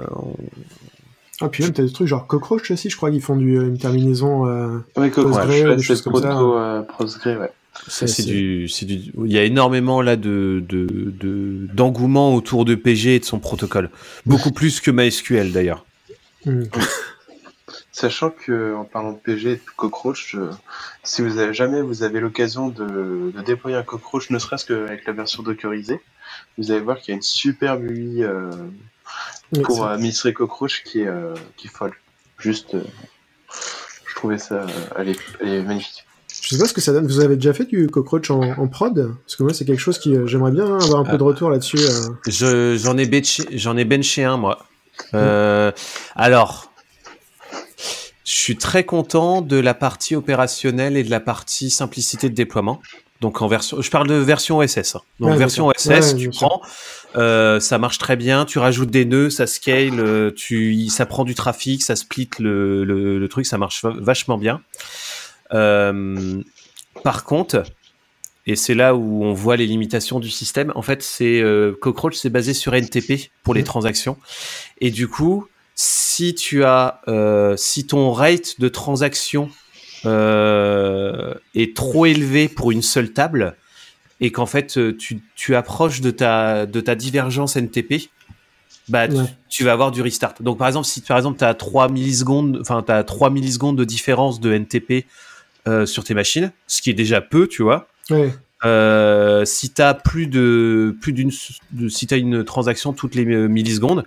[SPEAKER 6] Ah, puis même, t'as des trucs genre Cockroach aussi, je crois qu'ils font du, une terminaison. Euh,
[SPEAKER 5] Oui, Cockroach,
[SPEAKER 6] Postgre,
[SPEAKER 5] là,
[SPEAKER 6] des
[SPEAKER 5] c'est
[SPEAKER 6] choses comme ça.
[SPEAKER 5] proto euh, Postgre, ouais.
[SPEAKER 4] Ça, c'est du, c'est du, il y a énormément là de, de, de- d'engouement autour de PG et de son protocole. Beaucoup [LAUGHS] plus que MySQL d'ailleurs.
[SPEAKER 6] hmm.
[SPEAKER 5] Sachant que, en parlant de PG et de Cockroach, euh, si vous avez jamais vous avez l'occasion de, de déployer un Cockroach, ne serait-ce qu'avec la version dockerisée, vous allez voir qu'il y a une superbe UI euh, pour administrer Cockroach qui est, euh, qui est folle. Juste, euh, je trouvais ça, euh, elle, est, elle est magnifique.
[SPEAKER 6] Je sais pas ce que ça donne. Vous avez déjà fait du Cockroach en, en prod? Parce que moi, c'est quelque chose qui. euh, J'aimerais bien avoir un peu de retour là-dessus. euh.
[SPEAKER 4] Je, j'en ai benché, j'en ai benché un moi. Euh, alors, je suis très content de la partie opérationnelle et de la partie simplicité de déploiement. Donc en version, je parle de version OSS. hein. Donc
[SPEAKER 6] Ouais,
[SPEAKER 4] version. OSS,
[SPEAKER 6] Ouais,
[SPEAKER 4] tu prends, euh, ça marche très bien. Tu rajoutes des nœuds, ça scale, euh, tu, ça prend du trafic, ça split le, le, le truc, ça marche va- vachement bien. Euh, par contre, et c'est là où on voit les limitations du système. En fait, c'est euh, Cockroach, c'est basé sur NTP pour les transactions. Et du coup, si tu as, euh, si ton rate de transaction euh, est trop élevé pour une seule table, et qu'en fait euh, tu, tu approches de ta, de ta divergence NTP, bah, tu-
[SPEAKER 6] Ouais.
[SPEAKER 4] tu, vas avoir du restart. Donc par exemple, si par exemple tu as 3 millisecondes, enfin tu 3 millisecondes de différence de NTP euh, sur tes machines, ce qui est déjà peu, tu vois.
[SPEAKER 6] Ouais.
[SPEAKER 4] Euh, si t'as plus de plus d'une si t'as une transaction toutes les millisecondes,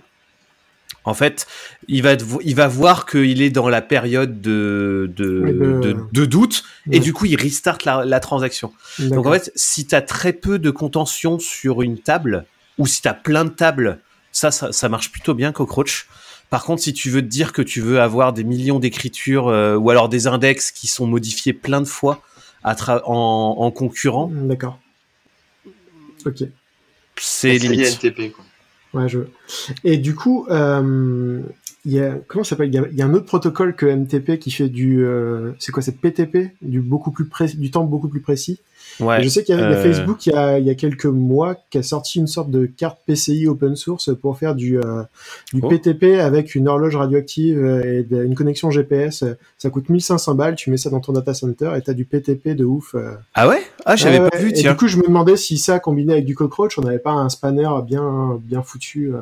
[SPEAKER 4] en fait, il va il va voir qu'il est dans la période de de,
[SPEAKER 6] Oui, de-
[SPEAKER 4] de, de doute et du coup il restart la, la transaction. Donc en fait, si t'as très peu de contention sur une table ou si t'as plein de tables, ça, ça ça marche plutôt bien Cockroach. Par contre, si tu veux te dire que tu veux avoir des millions d'écritures euh, ou alors des index qui sont modifiés plein de fois à tra- en, en concurrent,
[SPEAKER 6] D'accord. Ok.
[SPEAKER 4] c'est limite.
[SPEAKER 5] Quoi.
[SPEAKER 6] Ouais, je. Et du coup, euh, il y a comment ça s'appelle? Il y a- il y, a un autre protocole que MTP qui fait du, euh, c'est quoi, c'est PTP, du beaucoup plus du temps beaucoup plus précis.
[SPEAKER 4] Ouais.
[SPEAKER 6] Je sais qu'il y, a
[SPEAKER 4] euh,
[SPEAKER 6] Facebook il y a, il y a quelques mois qui a sorti une sorte de carte PCI open source pour faire du, euh, du
[SPEAKER 4] Oh.
[SPEAKER 6] PTP avec une horloge radioactive euh, et de- une connexion GPS. Ça coûte 1500 balles, tu mets ça dans ton data center et t'as du PTP de ouf. euh.
[SPEAKER 4] Ah ouais? Ah, j'avais
[SPEAKER 6] Ouais,
[SPEAKER 4] pas
[SPEAKER 6] ouais.
[SPEAKER 4] vu,
[SPEAKER 6] Et
[SPEAKER 4] tiens.
[SPEAKER 6] du coup, je me demandais si ça combiné avec du cockroach, on n'avait pas un spanner bien, bien foutu.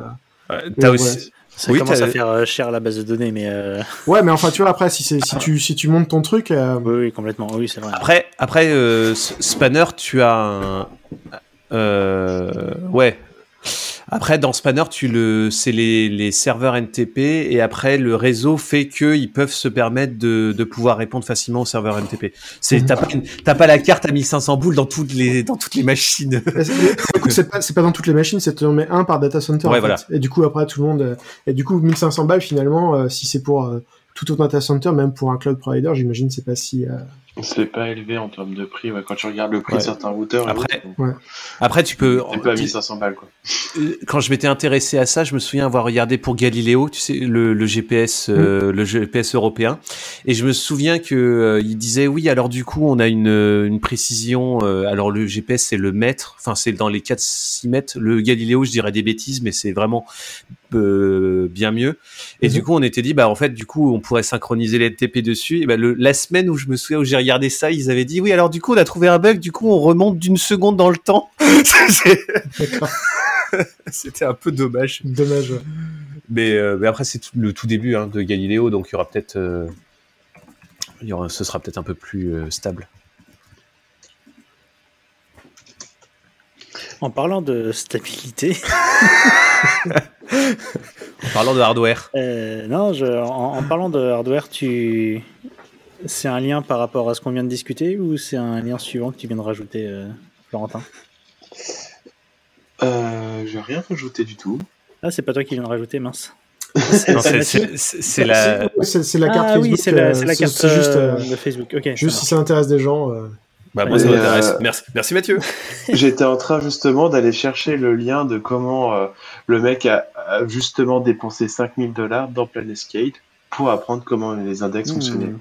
[SPEAKER 6] Euh.
[SPEAKER 4] T'as aussi.
[SPEAKER 3] Ça
[SPEAKER 4] Oui,
[SPEAKER 3] commence à faire euh, cher la base de données, mais euh,
[SPEAKER 6] Ouais, mais enfin, tu vois, après, si, c'est- si, tu, si tu montes ton truc, euh,
[SPEAKER 3] oui, oui, complètement. Oui, c'est vrai.
[SPEAKER 4] Après, après euh, Spanner, tu as un. Euh, ouais. Après, dans Spanner, tu le, c'est les, les serveurs NTP et après le réseau fait qu'ils peuvent se permettre de, de pouvoir répondre facilement aux serveurs NTP. C'est
[SPEAKER 6] Mhm.
[SPEAKER 4] t'as pas, t'as pas la carte à 1500 boules dans toutes les dans toutes les machines. [LAUGHS]
[SPEAKER 6] c'est pas, c'est pas dans toutes les machines, c'est en mets un par data center.
[SPEAKER 4] Ouais,
[SPEAKER 6] en fait.
[SPEAKER 4] voilà.
[SPEAKER 6] Et du coup, après, tout le monde. euh, Et du coup, 1500 balles, finalement, euh, si c'est pour euh, tout autre data center, même pour un cloud provider, j'imagine, c'est pas si. euh,
[SPEAKER 5] C'est pas élevé en termes de prix, ouais. Quand tu regardes le prix
[SPEAKER 4] Ouais.
[SPEAKER 5] de certains routeurs,
[SPEAKER 4] Après,
[SPEAKER 5] autres,
[SPEAKER 4] Après, tu peux.
[SPEAKER 5] c'est pas à 1500 balles, quoi.
[SPEAKER 4] Euh, quand je m'étais intéressé à ça, je me souviens avoir regardé pour Galileo, tu sais, le, le GPS, euh, le GPS européen, et je me souviens que euh, il disait oui. Alors du coup, on a une, une précision. euh, alors le GPS, c'est le mètre, enfin c'est dans les 4-6 mètres. Le Galileo, je dirais des bêtises, mais c'est vraiment euh, bien mieux. Et
[SPEAKER 6] Mhm.
[SPEAKER 4] du coup, on était dit, bah en fait, du coup, on pourrait synchroniser les NTP dessus. Et bah, le, la semaine où je me souviens où j'ai regardé ça, ils avaient dit oui. Alors du coup, on a trouvé un bug. Du coup, on remonte d'une seconde dans le temps. [LAUGHS] [LAUGHS] C'était un peu dommage.
[SPEAKER 6] Dommage. ouais.
[SPEAKER 4] Mais, euh, mais après, c'est le tout début hein, de Galileo, donc il y aura peut-être. euh, il y aura, ce sera peut-être un peu plus euh, stable.
[SPEAKER 3] En parlant de stabilité, [LAUGHS]
[SPEAKER 4] En parlant de hardware.
[SPEAKER 3] euh, non, je- en, en parlant de hardware, tu, c'est un lien par rapport à ce qu'on vient de discuter ou c'est un lien suivant que tu viens de rajouter, euh, Florentin?
[SPEAKER 5] Euh, j'ai rien rajouté du tout.
[SPEAKER 3] Ah, c'est pas toi qui viens de rajouter, mince. [LAUGHS]
[SPEAKER 4] C'est- la.
[SPEAKER 6] Carte
[SPEAKER 3] ah
[SPEAKER 6] Facebook.
[SPEAKER 3] oui, c'est la, carte
[SPEAKER 6] juste,
[SPEAKER 3] de Facebook.
[SPEAKER 6] Juste si ça intéresse des gens. euh,
[SPEAKER 4] Bah, moi, ça m'intéresse.
[SPEAKER 5] euh,
[SPEAKER 4] Merci, merci Mathieu. [LAUGHS]
[SPEAKER 5] J'étais en train justement d'aller chercher le lien de comment euh, le mec a, a justement dépensé 5000 dollars dans Planescape pour apprendre comment les index
[SPEAKER 3] Hmm.
[SPEAKER 5] fonctionnaient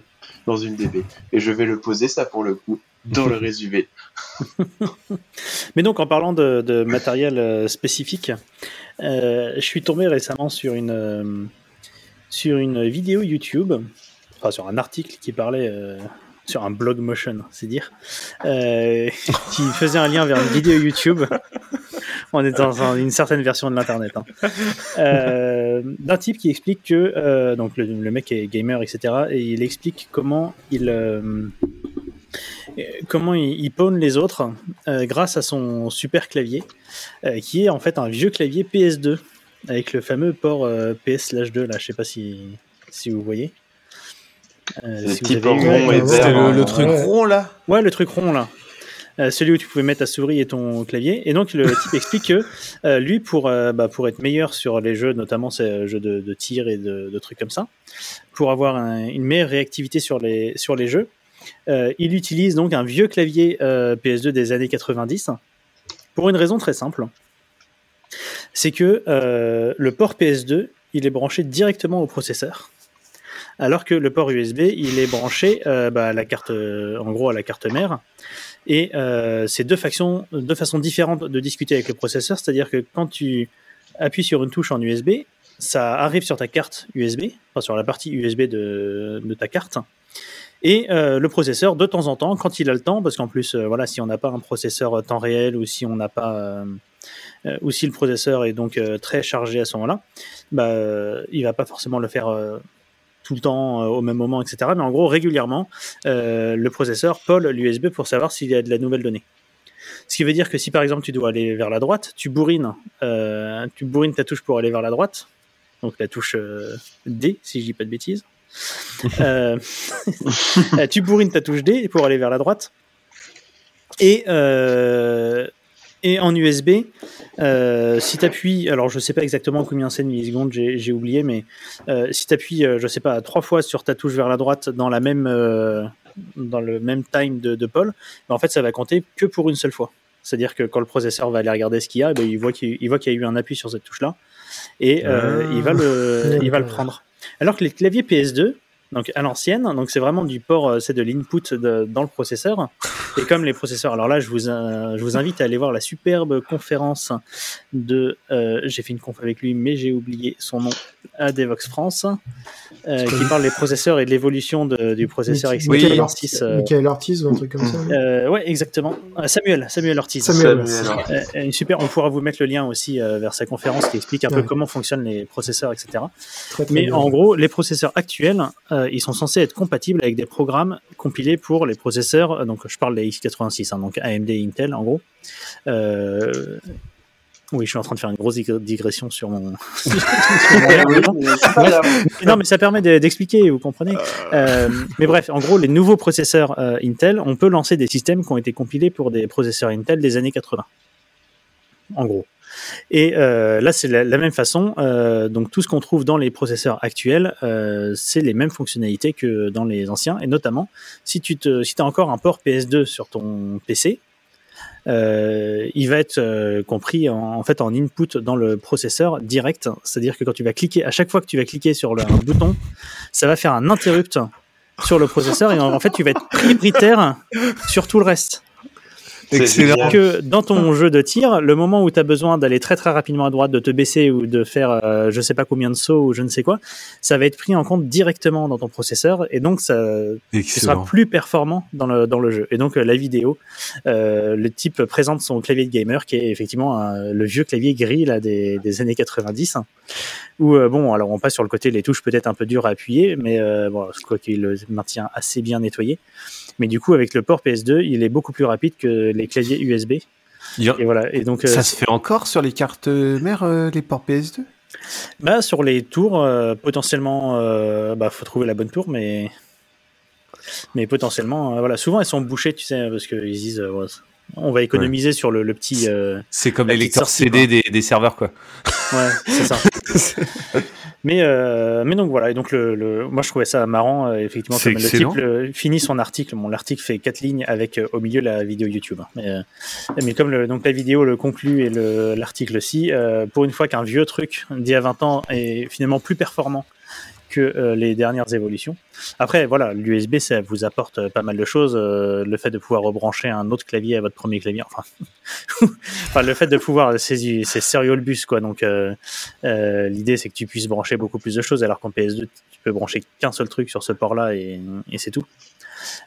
[SPEAKER 5] dans une DB. Et je vais le poser ça pour le coup dans le [LAUGHS] résumé.
[SPEAKER 3] Mais donc, en parlant de, de matériel euh, spécifique, euh, je suis tombé récemment sur une, euh, sur une vidéo YouTube, enfin sur un article qui parlait sur un blog motion, c'est dire, euh, [LAUGHS] qui faisait un lien vers une vidéo YouTube. On est dans une certaine version de l'internet. hein. Euh, D'un type qui explique que euh, donc le, mec est gamer, etc. Et il explique comment il comment il, il pawn les autres grâce à son super clavier, qui est en fait un vieux clavier PS2 avec le fameux port euh, PS/2 là. Je sais pas si si vous voyez. Euh,
[SPEAKER 5] Le
[SPEAKER 3] si
[SPEAKER 5] petit
[SPEAKER 3] vous avez
[SPEAKER 5] port
[SPEAKER 3] eu-
[SPEAKER 5] rond et
[SPEAKER 6] ouais,
[SPEAKER 5] vert.
[SPEAKER 4] C'était le,
[SPEAKER 5] hein.
[SPEAKER 4] le truc
[SPEAKER 6] ouais.
[SPEAKER 4] rond là
[SPEAKER 3] Ouais, le truc rond là. Euh, celui où tu pouvais mettre ta souris et ton clavier. Et donc le type explique que euh, lui, pour, euh, bah, pour être meilleur sur les jeux, notamment ces jeux de, de tir et de, de trucs comme ça, pour avoir un- une meilleure réactivité sur les, sur les jeux, euh, il utilise donc un vieux clavier euh, PS2 des années 90 pour une raison très simple. C'est que euh, le port PS2, il est branché directement au processeur. Alors que le port USB, il est branché euh, bah, à la carte, euh, en gros à la carte mère. Et euh, c'est deux, façons différentes de discuter avec le processeur. C'est-à-dire que quand tu appuies sur une touche en USB, ça arrive sur ta carte USB, enfin sur la partie USB de, ta carte. Et le processeur, de temps en temps, quand il a le temps, parce qu'en plus, voilà, si on n'a pas un processeur temps réel ou si le processeur est donc très chargé à ce moment-là, bah, il va pas forcément le faire tout le temps euh, au même moment, etc. Mais en gros, régulièrement, euh, le processeur poll l'USB pour savoir s'il y a de la nouvelle donnée. Ce qui veut dire que si par exemple tu dois aller vers la droite, tu bourrines, euh, tu bourrines ta touche pour aller vers la droite, donc la touche euh, D, si je dis pas de bêtises. [LAUGHS] Euh, [LAUGHS] tu bourrines ta touche D pour aller vers la droite. Et, et en USB, euh, si tu appuies, alors je sais pas exactement combien c'est de millisecondes, j'ai oublié, mais euh, si tu appuies, je sais pas, trois fois sur ta touche vers la droite dans, la même, euh, dans le même time de, de Paul, ben, en fait ça va compter que pour une seule fois. C'est-à-dire que quand le processeur va aller regarder ce qu'il y a, ben, il voit qu'il qu'il y a eu un appui sur cette touche-là et euh,
[SPEAKER 4] Ah.
[SPEAKER 3] il, va le, il va le [LAUGHS] prendre. Alors que les claviers PS2, donc à l'ancienne, donc c'est vraiment du port, euh, c'est de l'input dans le processeur. Et comme les processeurs, alors là, je vous, euh, je vous invite à aller voir la superbe conférence de, euh, j'ai fait une conf avec lui, mais j'ai oublié son nom, à Devox France, euh, qui parle des processeurs et de l'évolution de- du processeur
[SPEAKER 6] Michael-
[SPEAKER 3] x86.
[SPEAKER 6] Michael
[SPEAKER 3] euh,
[SPEAKER 6] Ortiz, Michael Ortiz ou un truc comme ça.
[SPEAKER 3] euh, ouais, exactement. Samuel, Samuel Ortiz.
[SPEAKER 6] Samuel.
[SPEAKER 5] Samuel.
[SPEAKER 3] Euh, super, on pourra vous mettre le lien aussi euh, vers sa conférence qui explique un peu comment fonctionnent les processeurs, etc.
[SPEAKER 6] Très, très
[SPEAKER 3] Mais
[SPEAKER 6] bien.
[SPEAKER 3] en gros, les processeurs actuels, euh, ils sont censés être compatibles avec des programmes compilés pour les processeurs. euh, Donc, je parle des x86, hein, donc AMD et Intel, en gros. Euh, oui, je suis en train de faire une grosse dig- digression sur mon. [LAUGHS] sur mon non, mais ça permet de- d'expliquer, vous comprenez. Euh, mais bref, en gros, les nouveaux processeurs euh, Intel, on peut lancer des systèmes qui ont été compilés pour des processeurs Intel des années 80. En gros. Et euh, là, c'est la, la même façon. euh, donc, tout ce qu'on trouve dans les processeurs actuels, euh, c'est les mêmes fonctionnalités que dans les anciens. Et notamment, si tu as encore un port PS2 sur ton PC, il va être compris en, fait en input dans le processeur direct. C'est-à-dire que quand tu vas cliquer, à chaque fois que tu vas cliquer sur un bouton, ça va faire un interrupt sur le processeur et en fait tu vas être prioritaire sur tout le reste.
[SPEAKER 4] Excellent.
[SPEAKER 3] Que dans ton jeu de tir, le moment où tu as besoin d'aller très très rapidement à droite, de te baisser ou de faire euh, je sais pas combien de sauts ou je ne sais quoi, ça va être pris en compte directement dans ton processeur et donc ça, tu seras plus performant dans le, dans le jeu. Et donc, euh, la vidéo, euh, le type présente son clavier de gamer, qui est effectivement un- le vieux clavier gris là, des, des années 90. hein, Où, euh, bon, alors on passe sur le côté, les touches peut-être un peu dures à appuyer, mais euh, bon, je crois qu'il le maintient assez bien nettoyé. Mais du coup, avec le port PS2, il est beaucoup plus rapide que les claviers USB.
[SPEAKER 4] Il y a-
[SPEAKER 3] Et voilà. Et donc, euh,
[SPEAKER 4] Ça se fait encore sur les cartes mères, euh, les ports PS2
[SPEAKER 3] bah, sur les tours, euh, potentiellement, euh, bah, faut trouver la bonne tour, mais. Mais potentiellement, euh, voilà, souvent elles sont bouchées, tu sais, parce qu'ils disent, euh, ouais, on va économiser sur le, le petit. euh,
[SPEAKER 4] C'est comme les lecteurs CD des, des serveurs, quoi.
[SPEAKER 3] Ouais, c'est ça. [LAUGHS] mais, euh, mais donc voilà, et donc le, le- moi je trouvais ça marrant, euh, effectivement, comme le type euh, finit son article. Bon, l'article fait quatre lignes avec euh, au milieu la vidéo YouTube. hein. Mais, euh, mais comme le, donc la vidéo le conclut et le- l'article aussi, euh, pour une fois qu'un vieux truc d'il y a 20 ans est finalement plus performant euh, les dernières évolutions. Après, voilà, l'USB, ça vous apporte euh, pas mal de choses. Euh, le fait de pouvoir rebrancher un autre clavier à votre premier clavier, enfin, [LAUGHS] enfin le fait de pouvoir, c'est c'est serial bus, quoi. Donc, l'idée, c'est que tu puisses brancher beaucoup plus de choses, alors qu'en PS2, tu peux brancher qu'un seul truc sur ce port-là et, c'est tout.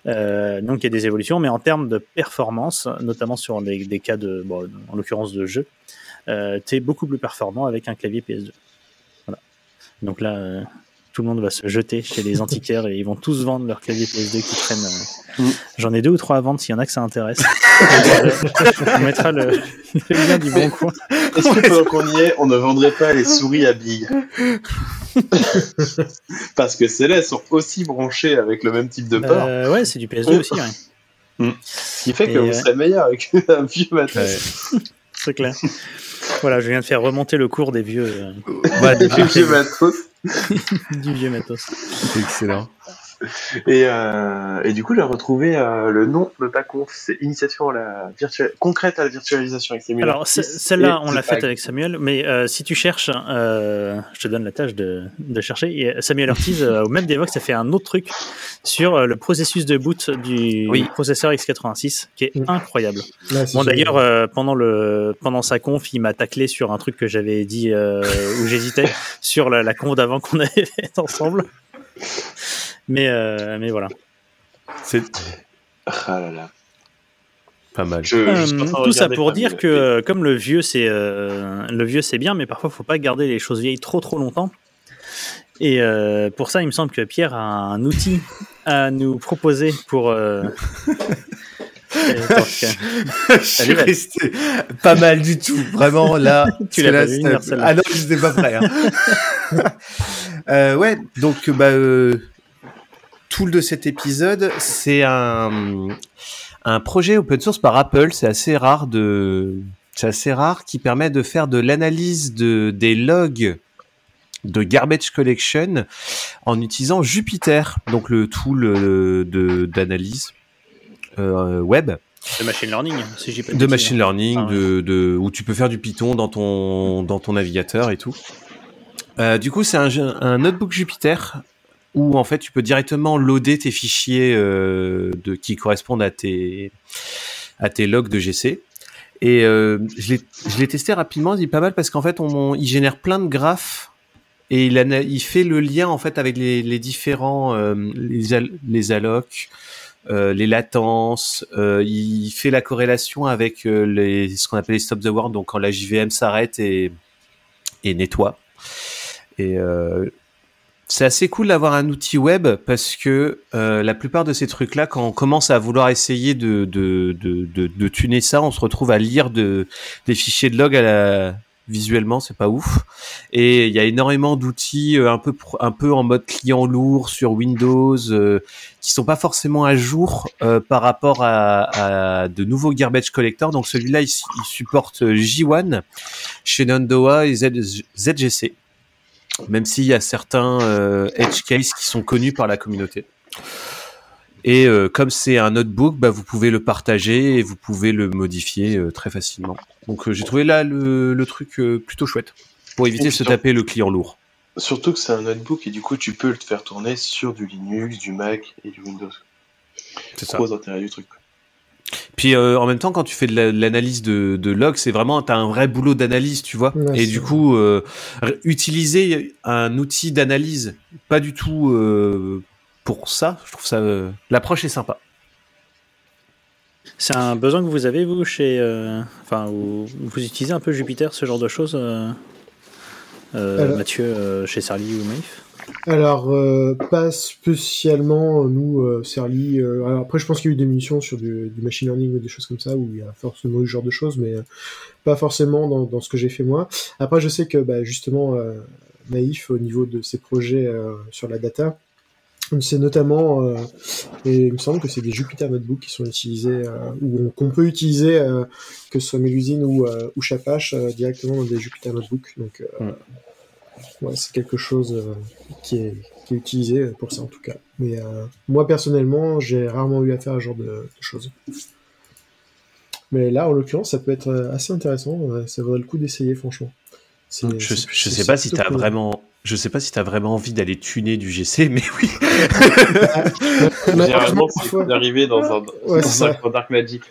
[SPEAKER 3] Donc, il y a des évolutions, mais en termes de performance, notamment sur des, cas de, en l'occurrence de jeu, tu es beaucoup plus performant avec un clavier PS2. Voilà. Donc là, tout le monde va se jeter chez les antiquaires et ils vont tous vendre leur clavier PS2 qui traînent. euh.
[SPEAKER 5] Mm.
[SPEAKER 3] J'en ai deux ou trois à vendre s'il y en a que ça intéresse. [LAUGHS] On mettra le, le lien du bon coin.
[SPEAKER 5] Est-ce que pendant qu'on y est, on ne vendrait pas les souris à billes [LAUGHS] Parce que celles-là, elles sont aussi branchées avec le même type de port.
[SPEAKER 3] Euh, ouais, c'est du PS2 aussi, ouais.
[SPEAKER 5] Ce qui fait que vous
[SPEAKER 3] ouais.
[SPEAKER 5] serez meilleur avec [LAUGHS] un vieux matos.
[SPEAKER 3] c'est clair. Voilà, je viens de faire remonter le cours des vieux, euh,
[SPEAKER 4] Voilà,
[SPEAKER 5] Des vieux matos. [LAUGHS]
[SPEAKER 3] du vieux matos.
[SPEAKER 4] excellent. [LAUGHS]
[SPEAKER 5] Et, euh, et du coup, j'ai retrouvé euh, le nom de ta conf, c'est Initiation à la concrète à la virtualisation avec Samuel
[SPEAKER 3] Alors, celle-là, on l'a faite avec Samuel, mais euh, si tu cherches, euh, je te donne la tâche de, de chercher. Et Samuel Ortiz, euh, au même Devox, a fait un autre truc sur euh, le processus de boot du
[SPEAKER 4] Oui.
[SPEAKER 3] processeur x86, qui est
[SPEAKER 6] Mm.
[SPEAKER 3] incroyable.
[SPEAKER 6] Là,
[SPEAKER 3] Bon, d'ailleurs, euh, pendant, le, pendant sa conf, il m'a taclé sur un truc que j'avais dit euh, où j'hésitais, [LAUGHS] sur la, la conf d'avant qu'on avait [LAUGHS] faite ensemble. Mais, euh, mais voilà.
[SPEAKER 4] C'est
[SPEAKER 5] Ah là là.
[SPEAKER 4] pas mal.
[SPEAKER 5] Je,
[SPEAKER 3] Euh,
[SPEAKER 5] je
[SPEAKER 3] tout ça pour dire que euh, comme le vieux c'est euh, le vieux c'est bien mais parfois faut pas garder les choses vieilles trop trop longtemps et euh, pour ça il me semble que Pierre a un outil à nous proposer pour euh, [LAUGHS] euh,
[SPEAKER 4] je suis resté pas mal du tout. Vraiment, là. [LAUGHS]
[SPEAKER 3] Tu l'as pas vu venir.
[SPEAKER 4] Ah non, je n'étais pas prêt. hein. [LAUGHS] Euh, ouais, donc, bah, euh, tout de cet épisode, c'est un, un projet open source par Apple. C'est assez rare de, c'est assez rare qui permet de faire de l'analyse de, des logs de garbage collection en utilisant Jupyter, donc le tool euh, de, d'analyse euh, web
[SPEAKER 3] de machine learning si j'ai pas
[SPEAKER 4] de machine learning,
[SPEAKER 3] Ah ouais.
[SPEAKER 4] de, de, où tu peux faire du Python dans ton, dans ton navigateur et tout. Euh, du coup, c'est un, un notebook Jupyter où en fait tu peux directement loader tes fichiers euh, de, qui correspondent à tes, à tes logs de GC. Et euh, je l'ai testé rapidement, il est pas mal parce qu'en fait on, il génère plein de graphes et il, ana- il fait le lien en fait avec les, les différents euh, les, les allocs, euh, les latences, euh, il fait la corrélation avec euh, les, ce qu'on appelle les stop the world, donc quand la JVM s'arrête et, et nettoie. Et euh, c'est assez cool d'avoir un outil web parce que euh, la plupart de ces trucs-là, quand on commence à vouloir essayer de, de, de, de, de tuner ça, on se retrouve à lire de, des fichiers de log à la, visuellement, c'est pas ouf. Et il y a énormément d'outils euh, un peu un peu en mode client lourd sur Windows euh, qui sont pas forcément à jour euh, par rapport à, à de nouveaux garbage collectors. Donc celui-là, il, il supporte J1, Shenandoah et ZGC. Même s'il y a certains euh, edge cases qui sont connus par la communauté. Et euh, comme c'est un notebook, bah, vous pouvez le partager et vous pouvez le modifier euh, très facilement. Donc euh, j'ai trouvé là le, le truc plutôt chouette pour éviter de se taper le client lourd.
[SPEAKER 5] Surtout que c'est un notebook et du coup tu peux le faire tourner sur du Linux, du Mac et du Windows.
[SPEAKER 4] C'est ça.
[SPEAKER 5] Gros intérêt du truc.
[SPEAKER 4] Puis euh, en même temps, quand tu fais de la- de l'analyse de, de log, c'est vraiment t'as un vrai boulot d'analyse, tu vois. Et du coup, euh, utiliser un outil d'analyse, pas du tout euh, pour ça. Je trouve ça euh, l'approche est sympa.
[SPEAKER 3] C'est un besoin que vous avez, vous, chez. Enfin, vous, vous utilisez un peu Jupiter, ce genre de choses euh, euh, Mathieu, euh, chez Sarli ou Maïf?
[SPEAKER 6] Alors, euh, pas spécialement, nous, euh, euh, alors après, je pense qu'il y a eu des missions sur du, machine learning ou des choses comme ça, où il y a forcément eu ce genre de choses, mais euh, pas forcément dans, ce que j'ai fait moi. Après, je sais que, bah, justement, euh, Naïf, au niveau de ses projets euh, sur la data, c'est notamment, euh, et il me semble que c'est des Jupyter Notebook qui sont utilisés, euh, ou qu'on peut utiliser, euh, que ce soit Melusine ou, euh, ou Chapache, euh, directement dans des Jupyter Notebook. Donc, euh, ouais, c'est quelque chose euh, qui, est, qui est utilisé pour ça en tout cas. Mais euh, moi personnellement, j'ai rarement eu affaire à ce genre de, de choses. Mais là, en l'occurrence, ça peut être euh, assez intéressant. Ça vaudrait le coup d'essayer, franchement.
[SPEAKER 4] Je, je sais pas si t'as
[SPEAKER 6] cool.
[SPEAKER 4] vraiment Je sais pas si tu as vraiment envie d'aller tuner du GC, [LAUGHS] mais oui.
[SPEAKER 6] Malheureusement,
[SPEAKER 5] Généralement, c'est
[SPEAKER 6] parfois,
[SPEAKER 5] d'arriver dans un,
[SPEAKER 6] Ouais,
[SPEAKER 5] dans un Dark Magic.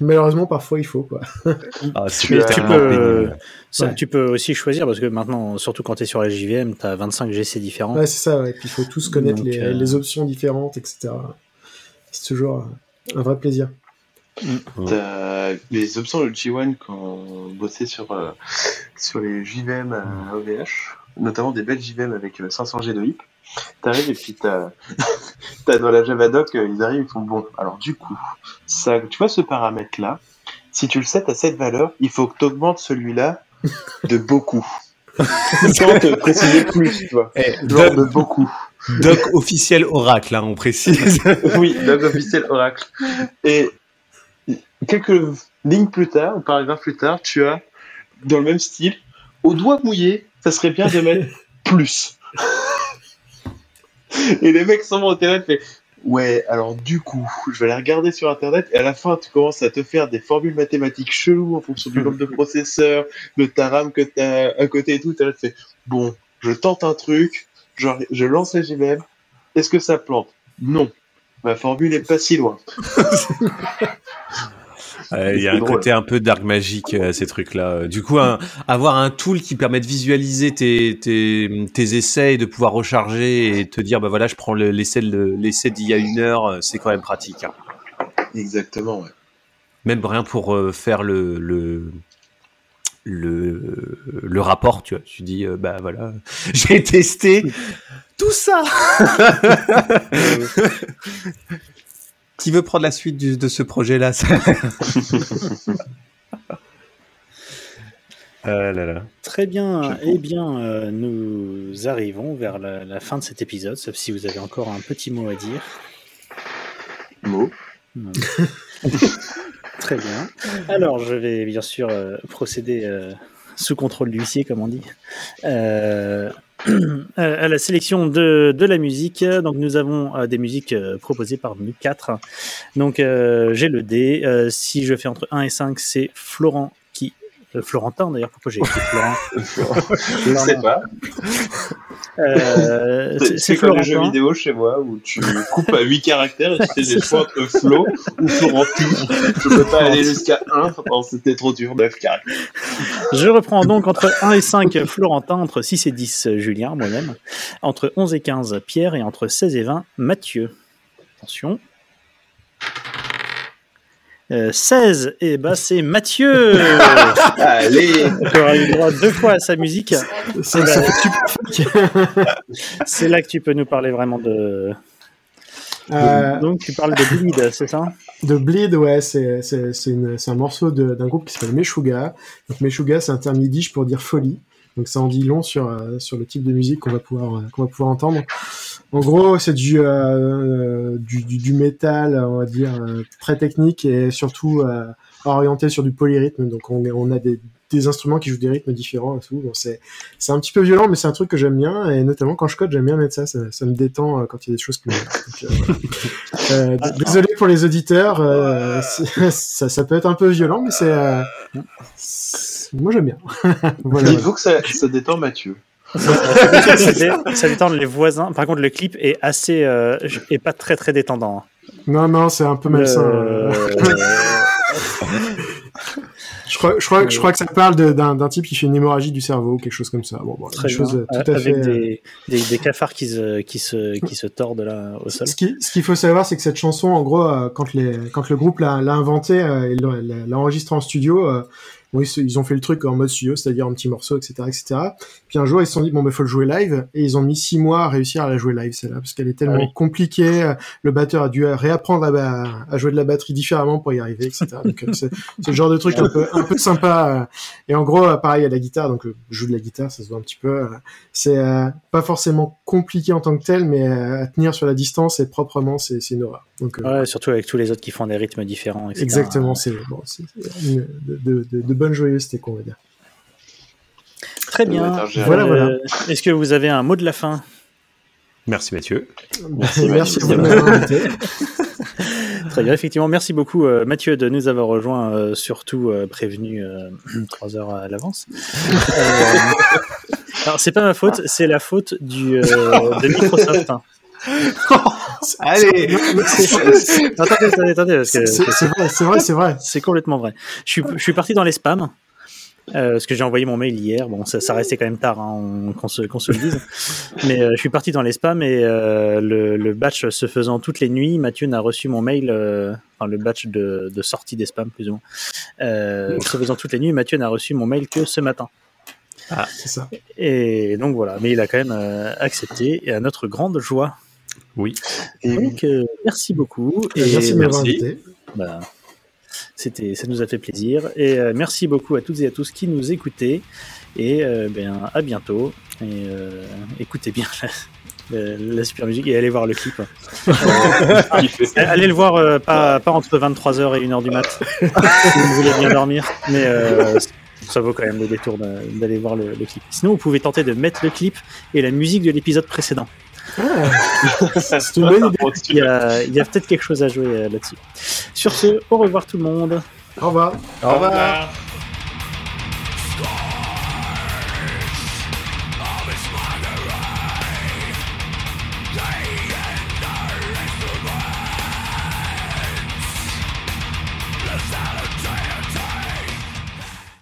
[SPEAKER 6] Malheureusement, parfois, il faut. Quoi.
[SPEAKER 4] Ah,
[SPEAKER 5] Tu
[SPEAKER 3] peux,
[SPEAKER 4] pénible.
[SPEAKER 3] ça,
[SPEAKER 6] Ouais.
[SPEAKER 3] tu peux aussi choisir parce que maintenant, surtout quand tu es sur la JVM, tu as 25 GC différents.
[SPEAKER 6] Ouais, c'est ça. Ouais. Puis il faut tous connaître
[SPEAKER 3] Donc,
[SPEAKER 6] les,
[SPEAKER 3] euh,
[SPEAKER 6] les options différentes, etc. C'est toujours un vrai plaisir.
[SPEAKER 5] t'as les options de G1 quand on bossait sur, euh, sur les JVM à OVH, notamment des belles JVM avec euh, 500 G de HIP. T'arrives et puis t'as, [LAUGHS] t'as dans la Javadoc, euh, ils arrivent, ils font bon. Alors du coup, ça, tu vois ce paramètre-là, si tu le set à cette valeur, il faut que tu augmentes celui-là de beaucoup. [LAUGHS] Sans te préciser plus, tu vois.
[SPEAKER 4] Eh,
[SPEAKER 5] de beaucoup.
[SPEAKER 4] Doc officiel Oracle, hein, on précise. [LAUGHS]
[SPEAKER 5] oui, log officiel Oracle. Et quelques lignes plus tard, ou paragraphes plus tard, tu as, dans le même style, au doigt mouillé, ça serait bien de mettre [LAUGHS] plus. [LAUGHS] Et les mecs sont au terrain, fait Ouais, alors du coup, je vais aller regarder sur internet et à la fin, tu commences à te faire des formules mathématiques cheloues en fonction du nombre de processeurs, de ta RAM que tu as à côté et tout. Tu fais Bon, je tente un truc, je lance la JVM, est-ce que ça plante? Non. Ma formule est pas si loin. [LAUGHS]
[SPEAKER 4] Euh, Il y a un
[SPEAKER 5] drôle.
[SPEAKER 4] côté un peu dark magique à ces trucs-là. Du coup, un- avoir un tool qui permet de visualiser tes, tes, tes essais et de pouvoir recharger et te dire, bah voilà, je prends le- l'essai d'il y a une heure, euh, c'est quand même pratique. hein.
[SPEAKER 5] Exactement, ouais.
[SPEAKER 4] Même rien pour euh, faire le, le, le, le rapport, tu vois. Tu dis, euh, bah voilà, [LAUGHS] j'ai testé tout ça. [LAUGHS] Qui veut prendre la suite du- de ce projet-là ça [LAUGHS] Ah là là.
[SPEAKER 3] Très bien.
[SPEAKER 5] Je
[SPEAKER 3] Eh bien, euh, nous arrivons vers la, la fin de cet épisode, sauf si vous avez encore un petit mot à dire.
[SPEAKER 5] Mot.
[SPEAKER 3] Non. [LAUGHS] Très bien. Alors, je vais bien sûr euh, procéder euh, sous contrôle d'huissier, comme on dit, euh, à la sélection de, de la musique. Donc, nous avons euh, des musiques euh, proposées par nous quatre. Donc, euh, j'ai le dé. Euh, si je fais entre 1 et 5, c'est Florent euh, Florentin d'ailleurs, pourquoi j'ai écrit Florent [LAUGHS]
[SPEAKER 5] Je sais pas.
[SPEAKER 3] Euh,
[SPEAKER 5] C'est- comme les jeux vidéo chez moi où tu coupes à 8 caractères et tu fais des choix entre Flo ou Florentin. Je peux pas aller jusqu'à 1, non, c'était trop dur, 9 caractères.
[SPEAKER 3] Je reprends donc entre 1 et 5 Florentin, entre 6 et 10 Julien, moi-même, entre 11 et 15 Pierre et entre 16 et 20 Mathieu. Attention. Euh, 16, et bah c'est Mathieu [LAUGHS]
[SPEAKER 5] Allez
[SPEAKER 3] qui aura eu droit deux fois à sa musique.
[SPEAKER 6] Fait super. [LAUGHS]
[SPEAKER 3] C'est là que tu peux nous parler vraiment de.
[SPEAKER 6] Euh,
[SPEAKER 3] Donc tu parles de Bleed, c'est ça?
[SPEAKER 6] De Bleed, ouais, c'est un morceau de- d'un groupe qui s'appelle Meshuga. Donc Meshuga, c'est un terme yiddish pour dire folie. Donc ça en dit long sur, euh, sur le type de musique qu'on va pouvoir euh, qu'on va pouvoir entendre. En gros, c'est du, euh, du, du, du métal, on va dire, très technique et surtout orienté sur du polyrythme. Donc on, on a des, des instruments qui jouent des rythmes différents et tout. Bon, c'est c'est un petit peu violent, mais c'est un truc que j'aime bien. Et notamment quand je code, j'aime bien mettre ça. Ça, ça me détend quand il y a des choses euh, voilà. Euh, d- désolé pour les auditeurs, euh, [LAUGHS] ça, ça peut être un peu violent, mais c'est... euh, moi j'aime bien. [LAUGHS] voilà.
[SPEAKER 5] Dites-vous que ça, ça détend Mathieu.
[SPEAKER 3] ça, dé- ça détend les voisins. Par contre, le clip est assez. euh, est pas très très détendant.
[SPEAKER 6] Non, non, c'est un peu malsain.
[SPEAKER 3] Euh, [LAUGHS]
[SPEAKER 6] Je, crois, je, crois, je crois que ça parle de- d'un type qui fait une hémorragie du cerveau, quelque chose comme ça. Bon, bon,
[SPEAKER 3] Très bien.
[SPEAKER 6] tout à
[SPEAKER 3] Avec
[SPEAKER 6] fait... euh,
[SPEAKER 3] des, des, des cafards qui se, qui se, qui se tordent là au sol.
[SPEAKER 6] Ce qui- ce qu'il faut savoir, c'est que cette chanson, en gros, euh, quand, les, quand le groupe l'a euh, il l'a- l'a l'a enregistrée en studio, euh, bon, ils, ils ont fait le truc en mode studio, c'est-à-dire un petit morceau, etc., etc. Puis un jour, ils se sont dit, bon, ben, faut le jouer live, et ils ont mis six mois à réussir à la jouer live, celle-là, parce qu'elle est tellement
[SPEAKER 3] Ah oui.
[SPEAKER 6] compliquée, euh, le batteur a dû réapprendre à, à jouer de la batterie différemment pour y arriver, etc. Donc, euh, c'est le genre de truc un peu, un peu sympa. euh. Et en gros, pareil, à la guitare, donc je joue de la guitare, ça se voit un petit peu. C'est euh, pas forcément compliqué en tant que tel, mais euh, à tenir sur la distance et proprement, c'est une horreur. Donc, euh,
[SPEAKER 3] Ouais, surtout avec tous les autres qui font des rythmes différents. etc.
[SPEAKER 6] exactement, c'est bon, de, de, de, de bonne joyeuseté, qu'on va dire.
[SPEAKER 3] Très bien.
[SPEAKER 6] Voilà, voilà.
[SPEAKER 3] Est-ce que vous avez un mot de la fin?
[SPEAKER 4] Merci Mathieu.
[SPEAKER 6] Merci, de m'avoir invité. [LAUGHS]
[SPEAKER 3] Très bien, effectivement. Merci beaucoup, euh, Mathieu, de nous avoir rejoints, euh, surtout euh, prévenu euh, [CLEARS THROAT] trois heures à l'avance. Euh, [LAUGHS] Alors, c'est pas ma faute, c'est la faute du, euh, de Microsoft. hein. [LAUGHS] [LAUGHS]
[SPEAKER 4] Allez
[SPEAKER 3] attendez, attendez, attendez, parce que
[SPEAKER 6] C'est vrai, c'est vrai, c'est vrai.
[SPEAKER 3] c'est complètement vrai. Je suis, je suis parti dans les spams. euh, parce que j'ai envoyé mon mail hier. Bon, ça, ça restait quand même tard, hein, on- qu'on se, se le dise. Mais euh, je suis parti dans les spams et euh, le, le batch se faisant toutes les nuits, Mathieu n'a reçu mon mail, euh, enfin le batch de, de sortie des spams plus ou moins. Euh, se faisant toutes les nuits, Mathieu n'a reçu mon mail que ce matin.
[SPEAKER 6] C'est ça.
[SPEAKER 3] Et donc voilà, mais il a quand même euh, accepté et à notre grande joie.
[SPEAKER 4] Oui.
[SPEAKER 5] Et.
[SPEAKER 3] Donc euh, merci beaucoup et
[SPEAKER 6] Merci de m'avoir
[SPEAKER 4] merci.
[SPEAKER 6] invité.
[SPEAKER 3] bah, c'était, ça nous a fait plaisir et euh, merci beaucoup à toutes et à tous qui nous écoutaient et euh, ben à bientôt et euh, écoutez bien la, la- la super musique et allez voir le clip. [LAUGHS] Euh, allez le voir euh, pas, pas entre 23h et 1h du mat si vous voulez bien dormir mais euh, ça vaut quand même le détour d'aller voir le, le clip. Sinon vous pouvez tenter de mettre le clip et la musique de l'épisode précédent.
[SPEAKER 6] Ah, c'est une bonne idée.
[SPEAKER 3] Il y a, il y a peut-être quelque chose à jouer euh, là-dessus. Sur ce, au revoir tout le monde.
[SPEAKER 6] Au revoir.
[SPEAKER 4] Au revoir